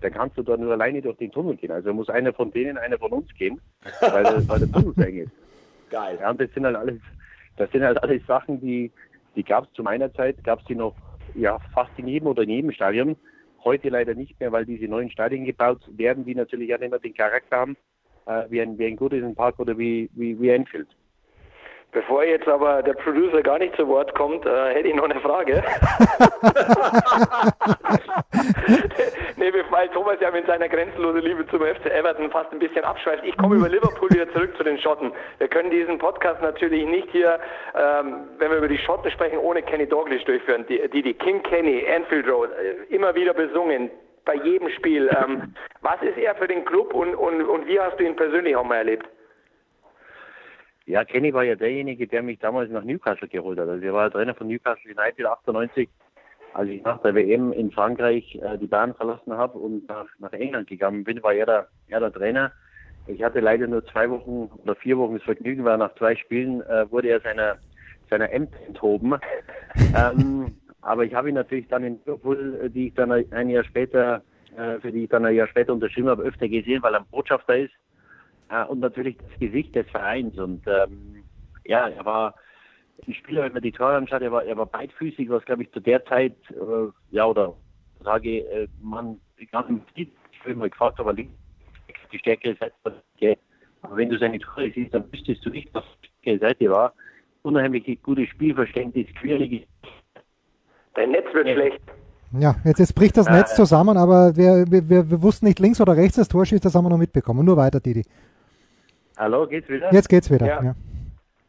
dann kannst du da nur alleine durch den Tunnel gehen. Also muss einer von denen, einer von uns gehen, weil, weil der Tunnel so eng ist. Geil. Ja, und das sind halt alles, das sind halt alles Sachen, die, die gab es zu meiner Zeit, gab es die noch ja, fast in jedem oder in jedem Stadion. Heute leider nicht mehr, weil diese neuen Stadien gebaut werden, die natürlich auch nicht mehr den Charakter haben, äh, wie, ein, wie ein Goodison Park oder wie, wie, wie Enfield. Bevor jetzt aber der Producer gar nicht zu Wort kommt, äh, hätte ich noch eine Frage. weil Thomas ja mit seiner grenzenlosen Liebe zum FC Everton fast ein bisschen abschweift. Ich komme über Liverpool wieder zurück zu den Schotten. Wir können diesen Podcast natürlich nicht hier, ähm, wenn wir über die Schotten sprechen, ohne Kenny Douglas durchführen. Die, die, die King Kenny, Anfield Road, äh, immer wieder besungen, bei jedem Spiel. Ähm, was ist er für den Club und, und, und wie hast du ihn persönlich auch mal erlebt? Ja, Kenny war ja derjenige, der mich damals nach Newcastle geholt hat. Also er war Trainer von Newcastle United 98, als ich nach der WM in Frankreich äh, die Bahn verlassen habe und nach, nach England gegangen bin, war er der, er der Trainer. Ich hatte leider nur zwei Wochen oder vier Wochen das Vergnügen, weil nach zwei Spielen äh, wurde er seiner, seiner Ämter enthoben. ähm, aber ich habe ihn natürlich dann in Liverpool, äh, die ich dann ein Jahr später, äh, für die ich dann ein Jahr später unterschrieben habe, öfter gesehen, weil er ein Botschafter ist äh, und natürlich das Gesicht des Vereins. Und ähm, ja, er war ein Spieler, wenn man die Tore anschaut, er war, er war beidfüßig, was glaube ich zu der Zeit, äh, ja, oder sage äh, man gar nicht sieht. Ich habe mal gefragt, aber links die stärkere Seite war. Okay. Aber wenn du seine Tore siehst, dann wüsstest du nicht, was die stärkere Seite war. Unheimlich gutes Spielverständnis, quirlige. Dein Netz wird ja. schlecht. Ja, jetzt, jetzt bricht das Netz zusammen, aber wir, wir, wir, wussten nicht links oder rechts das Tor schießt, das haben wir noch mitbekommen. Nur weiter, Didi. Hallo, geht's wieder? Jetzt geht's wieder, ja. ja.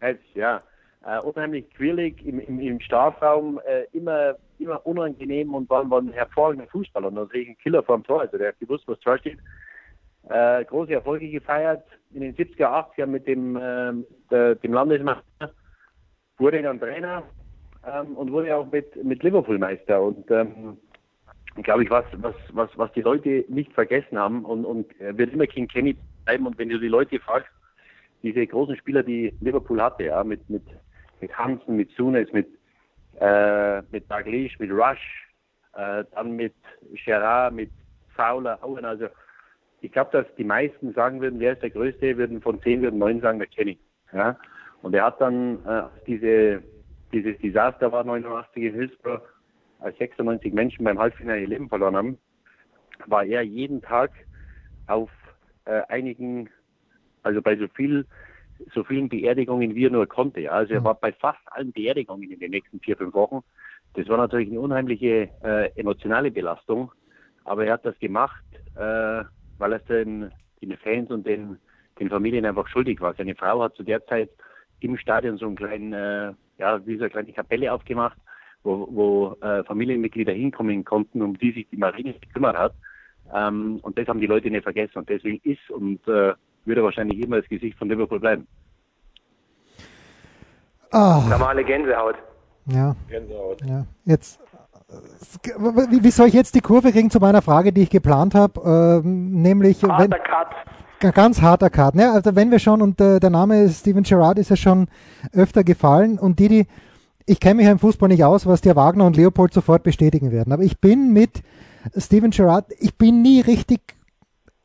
Jetzt, ja. Äh, unheimlich quirlig im, im, im Strafraum, äh, immer, immer unangenehm und war, war ein hervorragender Fußballer und natürlich ein Killer vorm Tor. Also der hat gewusst, was Tor steht. Äh, große Erfolge gefeiert in den 70er, 80er mit dem, äh, der, dem Landesmeister, wurde dann Trainer ähm, und wurde auch mit, mit Liverpool Meister. Und ähm, glaube ich, was, was, was, was die Leute nicht vergessen haben und, und wird immer King Kenny bleiben. Und wenn du die Leute fragst, diese großen Spieler, die Liverpool hatte, ja, mit, mit, mit Hansen, mit Sunes, mit, äh, mit Dalglish, mit Rush, äh, dann mit Gerard, mit Fowler, Owen, also ich glaube, dass die meisten sagen würden, wer ist der Größte, würden von zehn würden neun sagen, der Kenny. Ja? Und er hat dann äh, diese, dieses Desaster war 89 in Hillsborough, als 96 Menschen beim Halbfinale ihr Leben verloren haben, war er jeden Tag auf äh, einigen also bei so viel, so vielen Beerdigungen, wie er nur konnte. Ja. Also er mhm. war bei fast allen Beerdigungen in den nächsten vier, fünf Wochen. Das war natürlich eine unheimliche äh, emotionale Belastung, aber er hat das gemacht, äh, weil er den, den Fans und den, den Familien einfach schuldig war. Seine Frau hat zu der Zeit im Stadion so einen kleinen, äh, ja, wie so eine kleine Kapelle aufgemacht, wo, wo äh, Familienmitglieder hinkommen konnten, um die sich die Marine gekümmert hat. Ähm, und das haben die Leute nicht vergessen. Und deswegen ist und äh, würde er wahrscheinlich immer das Gesicht von Liverpool bleiben. Oh. Normale Gänsehaut. Ja. Gänsehaut. Ja. Jetzt, wie, wie soll ich jetzt die Kurve kriegen zu meiner Frage, die ich geplant habe? Ähm, nämlich. Harter wenn, Cut. Ganz harter Cut. Ne? Also wenn wir schon, und äh, der Name Steven Gerrard ist ja schon öfter gefallen und die, die, ich kenne mich im Fußball nicht aus, was der Wagner und Leopold sofort bestätigen werden. Aber ich bin mit Steven Gerrard, ich bin nie richtig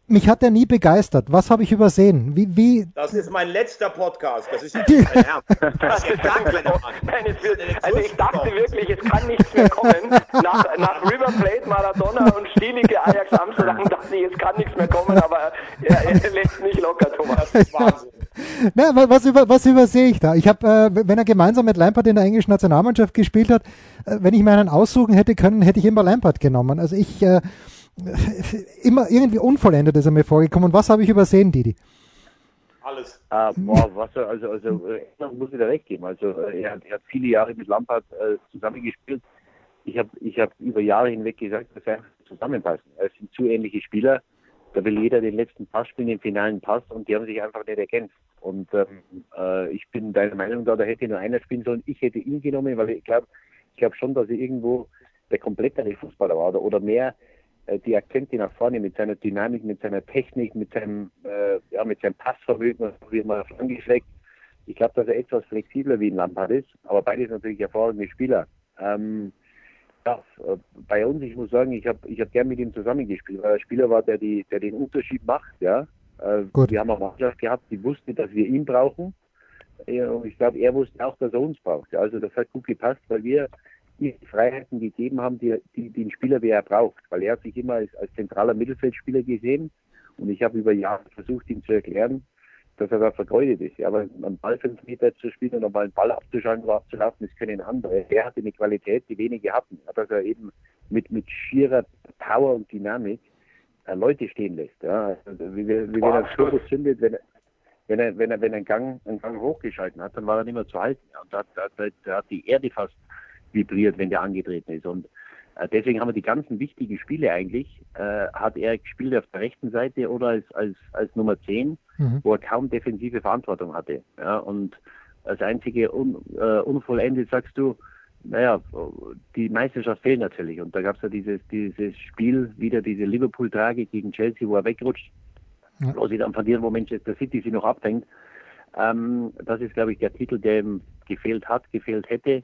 mich hat er nie begeistert. Was habe ich übersehen? Wie, wie das ist mein letzter Podcast. Das ist ja mein Ernst. Das ist also ich dachte wirklich, es kann nichts mehr kommen. Nach, nach River Plate, Maradona und stielige Ajax Amsterdam dachte ich, es kann nichts mehr kommen, aber er, er lässt nicht locker, Thomas. Das ist Wahnsinn. Na, was, über, was übersehe ich da? Ich habe, äh, wenn er gemeinsam mit Lampard in der englischen Nationalmannschaft gespielt hat, äh, wenn ich mir einen aussuchen hätte können, hätte ich immer Lampard genommen. Also ich äh, immer irgendwie unvollendet ist er mir vorgekommen. Und was habe ich übersehen, Didi? Alles. Ah, boah, was, also, also, äh, muss ich da recht geben. Also, äh, er, er, hat viele Jahre mit Lampard äh, zusammengespielt. ich habe ich hab über Jahre hinweg gesagt, dass wir zusammenpassen. Es sind zu ähnliche Spieler. Da will jeder den letzten Pass spielen, den finalen Pass und die haben sich einfach nicht ergänzt. Und ähm, äh, ich bin deiner Meinung da, da hätte nur einer spielen sollen. Ich hätte ihn genommen, weil ich glaube ich glaube schon, dass er irgendwo der komplettere Fußballer war oder, oder mehr äh, die Akzente nach vorne mit seiner Dynamik, mit seiner Technik, mit seinem, äh, ja, mit seinem Passvermögen, wie man auf angeschlägt. Ich glaube, dass er etwas flexibler wie ein Lampard ist, aber beides natürlich hervorragende Spieler. Ähm, ja, äh, bei uns, ich muss sagen, ich habe ich hab gern mit ihm zusammengespielt, weil er ein Spieler war, der, die, der den Unterschied macht. Ja. Äh, Gut. Wir haben eine Mannschaft gehabt, die wusste, dass wir ihn brauchen. Und ich glaube, er wusste auch, dass er uns braucht. Also das hat gut gepasst, weil wir die Freiheiten gegeben haben, die, die, die ein Spieler, wie er braucht. Weil er hat sich immer als, als zentraler Mittelfeldspieler gesehen und ich habe über Jahre versucht, ihm zu erklären, dass er da vergeudet ist. Aber einen Ball fünf Meter zu spielen und nochmal einen Ball abzuschalten oder abzulaufen, das können andere. Er hatte eine Qualität, die wenige hatten. Dass er eben mit, mit schierer Power und Dynamik äh, Leute stehen lässt. Ja. Also, wie, wie, wie wenn er Turbo zündet, wenn er, wenn er, wenn er, wenn er einen Gang, einen Gang hochgeschalten hat, dann war er nicht mehr zu halten. Ja. Und da, da, da, da hat die Erde fast vibriert, wenn der angetreten ist. Und äh, deswegen haben wir die ganzen wichtigen Spiele eigentlich, äh, hat er gespielt auf der rechten Seite oder als, als, als Nummer 10, mhm. wo er kaum defensive Verantwortung hatte. Ja, und als einzige un, äh, unvollendet sagst du, naja, die Meisterschaft fehlt natürlich. Und da gab es ja dieses, dieses Spiel, wieder diese Liverpool-Trage gegen Chelsea, wo er wegrutscht, ja. wo sie dann dem, wo Manchester City sie noch abhängt. Ähm, das ist, glaube ich, der Titel, der ihm gefehlt hat, gefehlt hätte.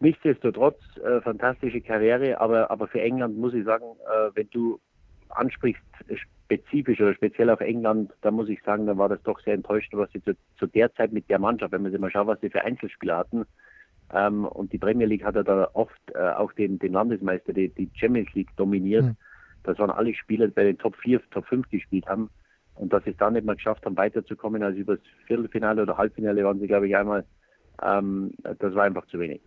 Nichtsdestotrotz, äh, fantastische Karriere, aber, aber für England muss ich sagen, äh, wenn du ansprichst, spezifisch oder speziell auf England, da muss ich sagen, da war das doch sehr enttäuschend, was sie zu, zu der Zeit mit der Mannschaft, wenn man sich mal schaut, was sie für Einzelspieler hatten. Ähm, und die Premier League hat ja da oft äh, auch den, den Landesmeister, die, die Champions League dominiert. Mhm. Das waren alle Spieler, die bei den Top 4, Top 5 gespielt haben. Und dass sie es dann nicht mal geschafft haben, weiterzukommen, also über das Viertelfinale oder Halbfinale waren sie, glaube ich, einmal, ähm, das war einfach zu wenig.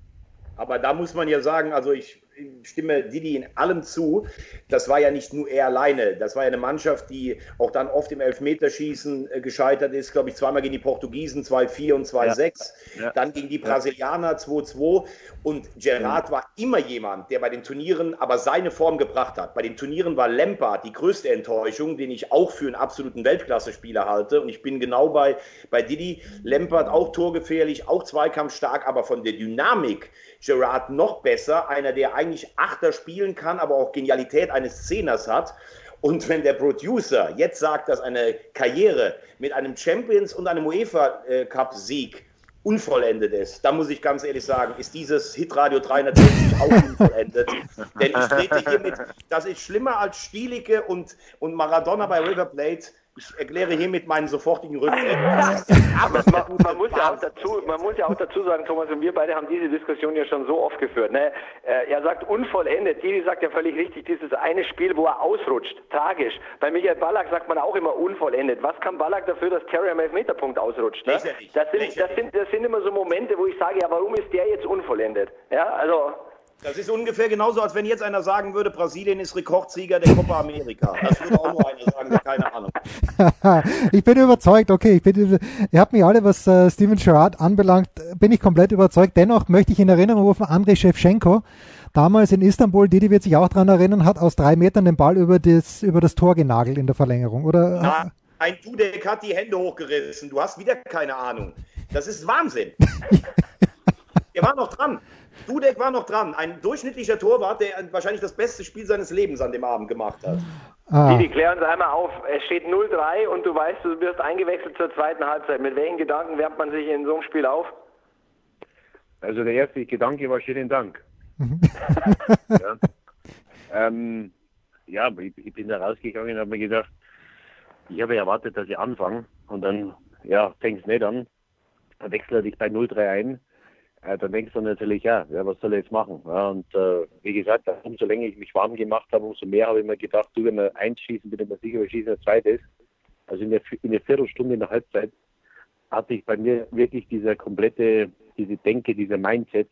Aber da muss man ja sagen, also ich stimme Didi in allem zu. Das war ja nicht nur er alleine. Das war ja eine Mannschaft, die auch dann oft im Elfmeterschießen äh, gescheitert ist. Glaube ich, zweimal gegen die Portugiesen, 2-4 und 2-6. Ja. Ja. Dann gegen die Brasilianer 2-2. Und Gerard war immer jemand, der bei den Turnieren aber seine Form gebracht hat. Bei den Turnieren war Lampard die größte Enttäuschung, den ich auch für einen absoluten Weltklasse-Spieler halte. Und ich bin genau bei, bei Didi. Lampard auch torgefährlich, auch zweikampfstark, aber von der Dynamik Gerard noch besser. Einer, der eigentlich Achter spielen kann, aber auch Genialität eines Zehners hat. Und wenn der Producer jetzt sagt, dass eine Karriere mit einem Champions und einem UEFA äh, Cup Sieg unvollendet ist, dann muss ich ganz ehrlich sagen, ist dieses Hitradio 360 auch unvollendet. Denn ich trete hiermit, das ist schlimmer als Stielicke und, und Maradona bei River Plate ich erkläre hiermit meinen sofortigen Rücktritt. Man, man, muss ja auch dazu, man muss ja auch dazu sagen, Thomas und wir beide haben diese Diskussion ja schon so oft geführt. Ne? Äh, er sagt unvollendet. Didi sagt ja völlig richtig, dieses eine Spiel, wo er ausrutscht. Tragisch. Bei Michael Ballack sagt man auch immer unvollendet. Was kann Ballack dafür, dass Terry am Elfmeterpunkt ausrutscht? Ne? Das, sind, das, sind, das sind immer so Momente, wo ich sage, ja, warum ist der jetzt unvollendet? Ja, also das ist ungefähr genauso, als wenn jetzt einer sagen würde, Brasilien ist Rekordsieger der Copa America. Das würde auch nur einer sagen, der keine Ahnung. ich bin überzeugt, okay, ich bin, ihr habt mich alle, was äh, Steven Gerrard anbelangt, bin ich komplett überzeugt. Dennoch möchte ich in Erinnerung rufen, Andrei Shevchenko, damals in Istanbul, Didi wird sich auch daran erinnern, hat aus drei Metern den Ball über das, über das Tor genagelt in der Verlängerung, oder? Na, ein Dudek hat die Hände hochgerissen, du hast wieder keine Ahnung. Das ist Wahnsinn. Er war noch dran. Dudek war noch dran. Ein durchschnittlicher Torwart, der wahrscheinlich das beste Spiel seines Lebens an dem Abend gemacht hat. Ah. Die, klären uns einmal auf. Es steht 0-3 und du weißt, du wirst eingewechselt zur zweiten Halbzeit. Mit welchen Gedanken wärmt man sich in so einem Spiel auf? Also der erste Gedanke war schönen Dank. ja. Ähm, ja, ich, ich, bin da rausgegangen und habe mir gedacht, ich habe erwartet, dass ich anfange und dann, ja, fängst nicht an, dann wechsle dich bei 0-3 ein äh, dann denkst du natürlich, ja, ja, was soll ich jetzt machen? Ja, und äh, wie gesagt, umso länger ich mich warm gemacht habe, umso mehr habe ich mir gedacht, du, wenn wir eins schießen, bin ich mir sicher, wir schießen ein zweites. Also in der, in der Viertelstunde in der Halbzeit hatte ich bei mir wirklich diese komplette, diese Denke, dieser Mindset,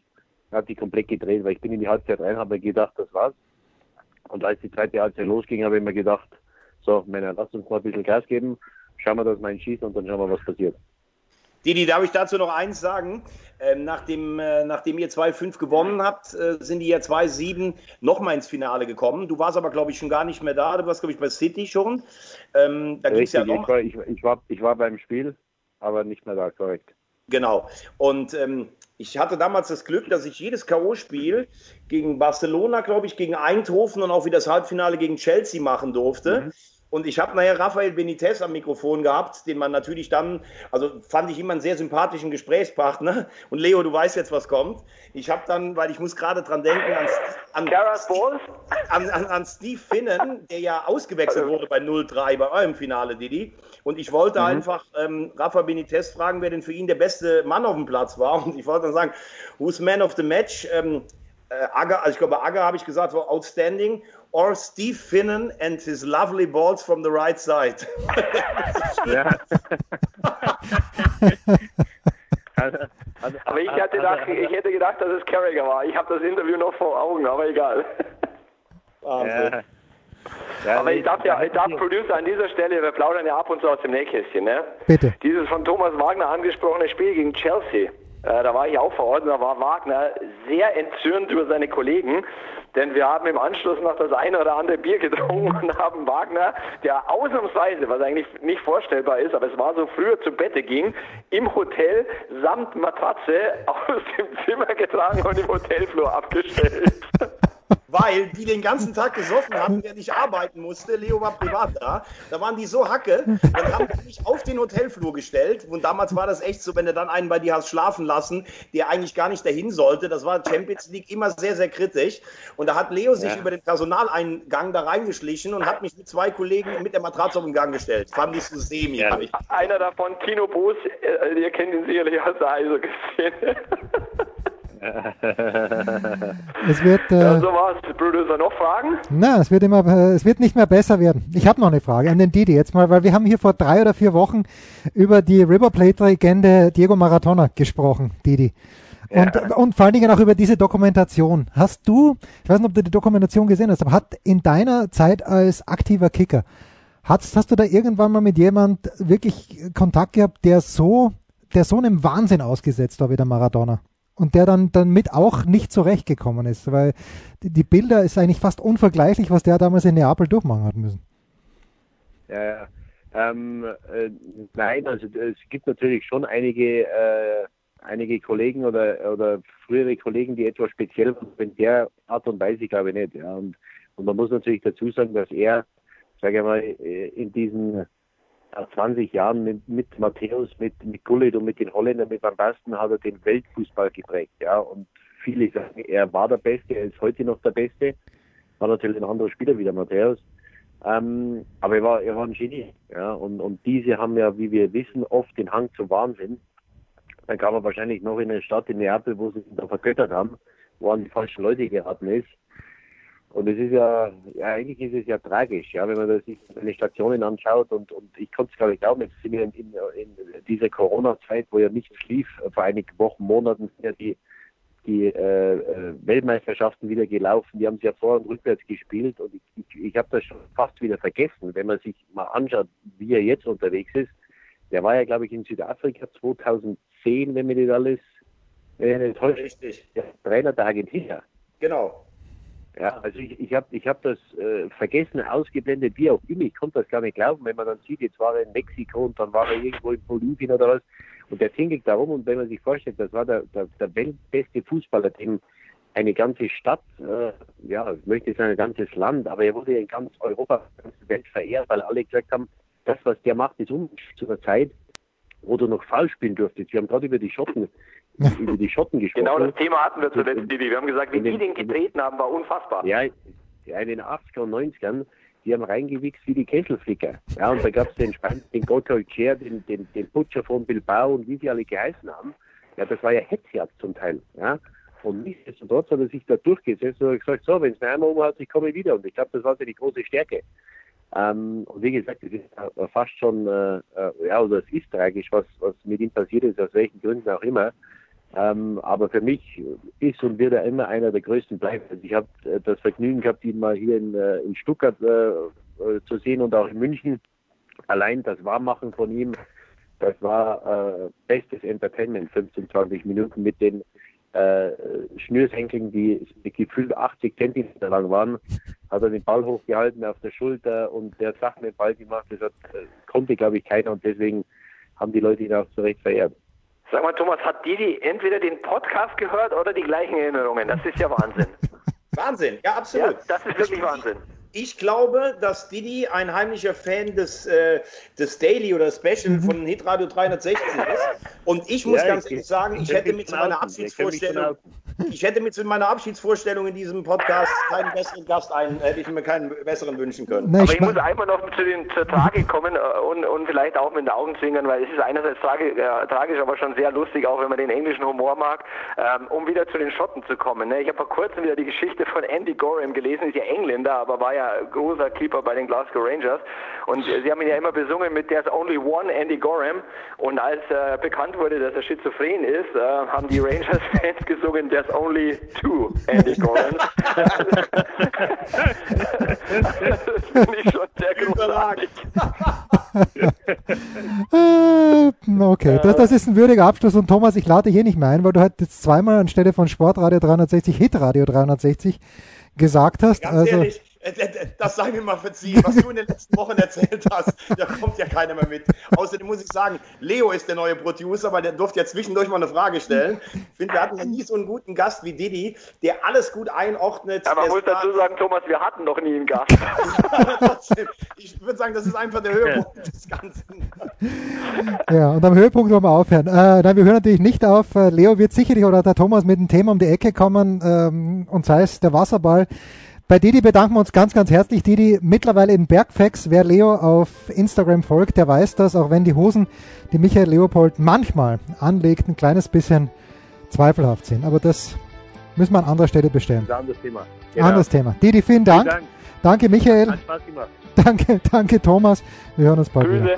hat sich komplett gedreht, weil ich bin in die Halbzeit rein, habe mir gedacht, das war's. Und als die zweite Halbzeit losging, habe ich mir gedacht, so, Männer, lasst uns mal ein bisschen Gas geben, schauen wir, dass wir einen schießen und dann schauen wir, was passiert. Didi, darf ich dazu noch eins sagen? Ähm, nachdem, äh, nachdem ihr 2-5 gewonnen habt, äh, sind die ja 2-7 nochmal ins Finale gekommen. Du warst aber, glaube ich, schon gar nicht mehr da. Du warst, glaube ich, bei City schon. Ähm, da Richtig, ja noch ich, war, ich, ich, war, ich war beim Spiel, aber nicht mehr da, korrekt. Genau. Und ähm, ich hatte damals das Glück, dass ich jedes K.O.-Spiel gegen Barcelona, glaube ich, gegen Eindhoven und auch wie das Halbfinale gegen Chelsea machen durfte. Mhm. Und ich habe nachher Rafael Benitez am Mikrofon gehabt, den man natürlich dann, also fand ich immer einen sehr sympathischen Gesprächspartner. Und Leo, du weißt jetzt, was kommt. Ich habe dann, weil ich muss gerade dran denken, an, an, an, an, Steve Finnen, der ja ausgewechselt wurde bei 0-3 bei eurem Finale, Didi. Und ich wollte mhm. einfach ähm, Rafa Benitez fragen, wer denn für ihn der beste Mann auf dem Platz war. Und ich wollte dann sagen, who's man of the match? Ähm, äh, Aga, also ich glaube, Aga habe ich gesagt, war outstanding. Or Steve Finnen and his lovely balls from the right side. ja. aber ich, hatte gedacht, ich hätte gedacht, dass es Carragher war. Ich habe das Interview noch vor Augen, aber egal. Ja. Ja, aber ich darf ja, ich darf Producer an dieser Stelle, wir plaudern ja ab und zu aus dem Nähkästchen, ne? Bitte. Dieses von Thomas Wagner angesprochene Spiel gegen Chelsea. Äh, da war ich auch vor Ort und da war Wagner sehr entzürnt über seine Kollegen, denn wir haben im Anschluss noch das eine oder andere Bier getrunken und haben Wagner, der ausnahmsweise, was eigentlich nicht vorstellbar ist, aber es war so früher zu Bette ging, im Hotel samt Matratze aus dem Zimmer getragen und im Hotelflur abgestellt. weil die den ganzen Tag gesoffen haben, der nicht arbeiten musste. Leo war privat da. Da waren die so hacke. Dann haben die mich auf den Hotelflur gestellt. Und damals war das echt so, wenn du dann einen bei dir hast schlafen lassen, der eigentlich gar nicht dahin sollte. Das war Champions League immer sehr, sehr kritisch. Und da hat Leo sich ja. über den Personaleingang da reingeschlichen und hat mich mit zwei Kollegen mit der Matratze auf den Gang gestellt. Fand ich so semi. Ja. Einer davon, Tino Boos, äh, ihr kennt ihn sicherlich aus der Eishockey-Szene. Es wird. Äh, ja, so. Producer, noch Fragen? Na, es wird immer, äh, es wird nicht mehr besser werden. Ich habe noch eine Frage an den Didi jetzt mal, weil wir haben hier vor drei oder vier Wochen über die River Plate-Legende Diego Maradona gesprochen, Didi. Und, ja. und vor allen Dingen auch über diese Dokumentation. Hast du, ich weiß nicht, ob du die Dokumentation gesehen hast, aber hat in deiner Zeit als aktiver Kicker, hast, hast du da irgendwann mal mit jemand wirklich Kontakt gehabt, der so, der so einem Wahnsinn ausgesetzt war wie der Maradona? Und der dann, dann mit auch nicht zurechtgekommen ist, weil die, die, Bilder ist eigentlich fast unvergleichlich, was der damals in Neapel durchmachen hat müssen. Ja, ja. Ähm, äh, nein, also es gibt natürlich schon einige, äh, einige Kollegen oder, oder frühere Kollegen, die etwas speziell waren, in der Art und Weise glaube ich nicht. Ja. Und, und man muss natürlich dazu sagen, dass er, sage ich mal, äh, in diesen 20 Jahren mit, mit Matthäus, mit, mit Gullit und mit den Holländern, mit Van Basten hat er den Weltfußball geprägt, ja. Und viele sagen, er war der Beste, er ist heute noch der Beste. War natürlich ein anderer Spieler wie der Matthäus. Ähm, aber er war, er war ein Genie, ja. Und, und diese haben ja, wie wir wissen, oft den Hang zum Wahnsinn. Dann kam er wahrscheinlich noch in eine Stadt in Neapel, wo sie ihn da vergöttert haben, wo an die falschen Leute geraten ist. Und es ist ja, ja, eigentlich ist es ja tragisch, ja, wenn man sich seine Stationen anschaut und, und ich konnte es gar nicht glauben, jetzt sind wir in, in, in dieser Corona-Zeit, wo ja nichts lief, vor einigen Wochen, Monaten sind ja die, die äh, äh, Weltmeisterschaften wieder gelaufen, die haben sie ja vor und rückwärts gespielt und ich, ich, ich habe das schon fast wieder vergessen, wenn man sich mal anschaut, wie er jetzt unterwegs ist. Der war ja, glaube ich, in Südafrika 2010, wenn mir das alles äh, nicht täuscht, Richtig. der Trainer der Argentinier. Genau. Ja, also ich, ich habe ich hab das äh, vergessen, ausgeblendet, wie auch immer. Ich konnte das gar nicht glauben, wenn man dann sieht, jetzt war er in Mexiko und dann war er irgendwo in Bolivien oder was. Und der tingelt darum und wenn man sich vorstellt, das war der, der, der weltbeste Fußballer, den eine ganze Stadt, äh, ja, ich möchte sagen, ein ganzes Land, aber er wurde in ganz Europa, ganz Welt verehrt, weil alle gesagt haben, das, was der macht, ist unmöglich zu einer Zeit, wo du noch falsch spielen durftest. Wir haben gerade über die Schotten über die Schotten gesprochen. Genau das Thema hatten wir zuletzt, Bibi. Wir haben gesagt, wie die den getreten haben, war unfassbar. Ja, in den 80er und 90ern, die haben reingewichst wie die Kesselflicker. Ja, und da gab es den Spann, den Gotthold Scher, den, den, den Butcher von Bilbao und wie sie alle geheißen haben. Ja, das war ja Hetzjagd zum Teil. Ja. Und nichtsdestotrotz hat er sich da durchgesetzt und hat gesagt, so, wenn es mir einmal umhaut, ich komme wieder. Und ich glaube, das war seine große Stärke. Ähm, und wie gesagt, es ist fast schon, äh, äh, ja, oder es ist tragisch, was, was mit ihm passiert ist, aus welchen Gründen auch immer. Ähm, aber für mich ist und wird er immer einer der größten bleiben. Also ich habe äh, das Vergnügen gehabt, ihn mal hier in, äh, in Stuttgart äh, äh, zu sehen und auch in München. Allein das Warmmachen von ihm, das war äh, bestes Entertainment, 15, 20 Minuten mit den äh, Schnürsenkeln, die gefühlt 80 Zentimeter lang waren, hat er den Ball hochgehalten auf der Schulter und der hat Sachen mit dem Ball gemacht, das hat, äh, konnte, glaube ich, keiner und deswegen haben die Leute ihn auch zu Recht verehrt. Sag mal, Thomas, hat Didi entweder den Podcast gehört oder die gleichen Erinnerungen? Das ist ja Wahnsinn. Wahnsinn, ja, absolut. Ja, das ist wirklich Wahnsinn. Ich glaube, dass Didi ein heimlicher Fan des, äh, des Daily oder Special mhm. von Hitradio 360 ist. Und ich muss ja, ganz ehrlich sagen, ich hätte mit meiner Abschiedsvorstellung, ich hätte mit meiner Abschiedsvorstellung in diesem Podcast keinen besseren Gast ein, hätte ich mir keinen besseren wünschen können. Aber ich muss einfach noch zu den, zur Tragik kommen äh, und, und vielleicht auch mit den Augen zwingern, weil es ist einerseits tragi äh, tragisch, aber schon sehr lustig, auch wenn man den englischen Humor mag, ähm, um wieder zu den Schotten zu kommen. Ne? Ich habe vor kurzem wieder die Geschichte von Andy Gorham gelesen, ist ja Engländer, aber war ja großer Keeper bei den Glasgow Rangers und äh, sie haben ihn ja immer besungen mit There's Only One Andy Gorham und als äh, bekannt wurde, dass er schizophren ist, äh, haben die Rangers-Fans gesungen There's only two Andy Gorhams. das finde ich schon sehr großartig. okay, das, das, ist ein würdiger Abschluss und Thomas, ich lade dich hier nicht mehr ein, weil du halt jetzt zweimal anstelle von Sportradio 360 Hitradio 360 gesagt hast. Ganz also, ehrlich, äh, äh, das sei mir mal verziehen, was du in den letzten Wochen erzählt hast, da kommt ja keiner mehr mit. Außerdem muss ich sagen, Leo ist der neue Producer, weil der durfte ja zwischendurch mal eine Frage stellen. Ich finde, wir hatten ja nie so einen guten Gast wie Didi, der alles gut einordnet. Aber man muss dazu sagen, Thomas, wir hatten noch nie einen Gast. ich würde sagen, das ist einfach der Höhepunkt des Ganzen. Ja, und am Höhepunkt wollen wir aufhören. Äh, nein, wir hören natürlich nicht auf. Äh, Leo wird sicherlich oder der Thomas mit einem Thema um die Ecke kommen, ähm, und sei es der Wasserball. Bei Didi bedanken wir uns ganz, ganz herzlich. Didi mittlerweile in Bergfex. Wer Leo auf Instagram folgt, der weiß das, auch wenn die Hosen, die Michael Leopold manchmal anlegt, ein kleines bisschen zweifelhaft sind. Aber das müssen wir an anderer Stelle bestellen. Das ist ein anderes Thema. Genau. Anderes Thema. Didi, vielen Dank. Vielen Dank. Danke, Michael. Hat Spaß gemacht. Danke, danke, Thomas. Wir hören uns bald Grüße. wieder.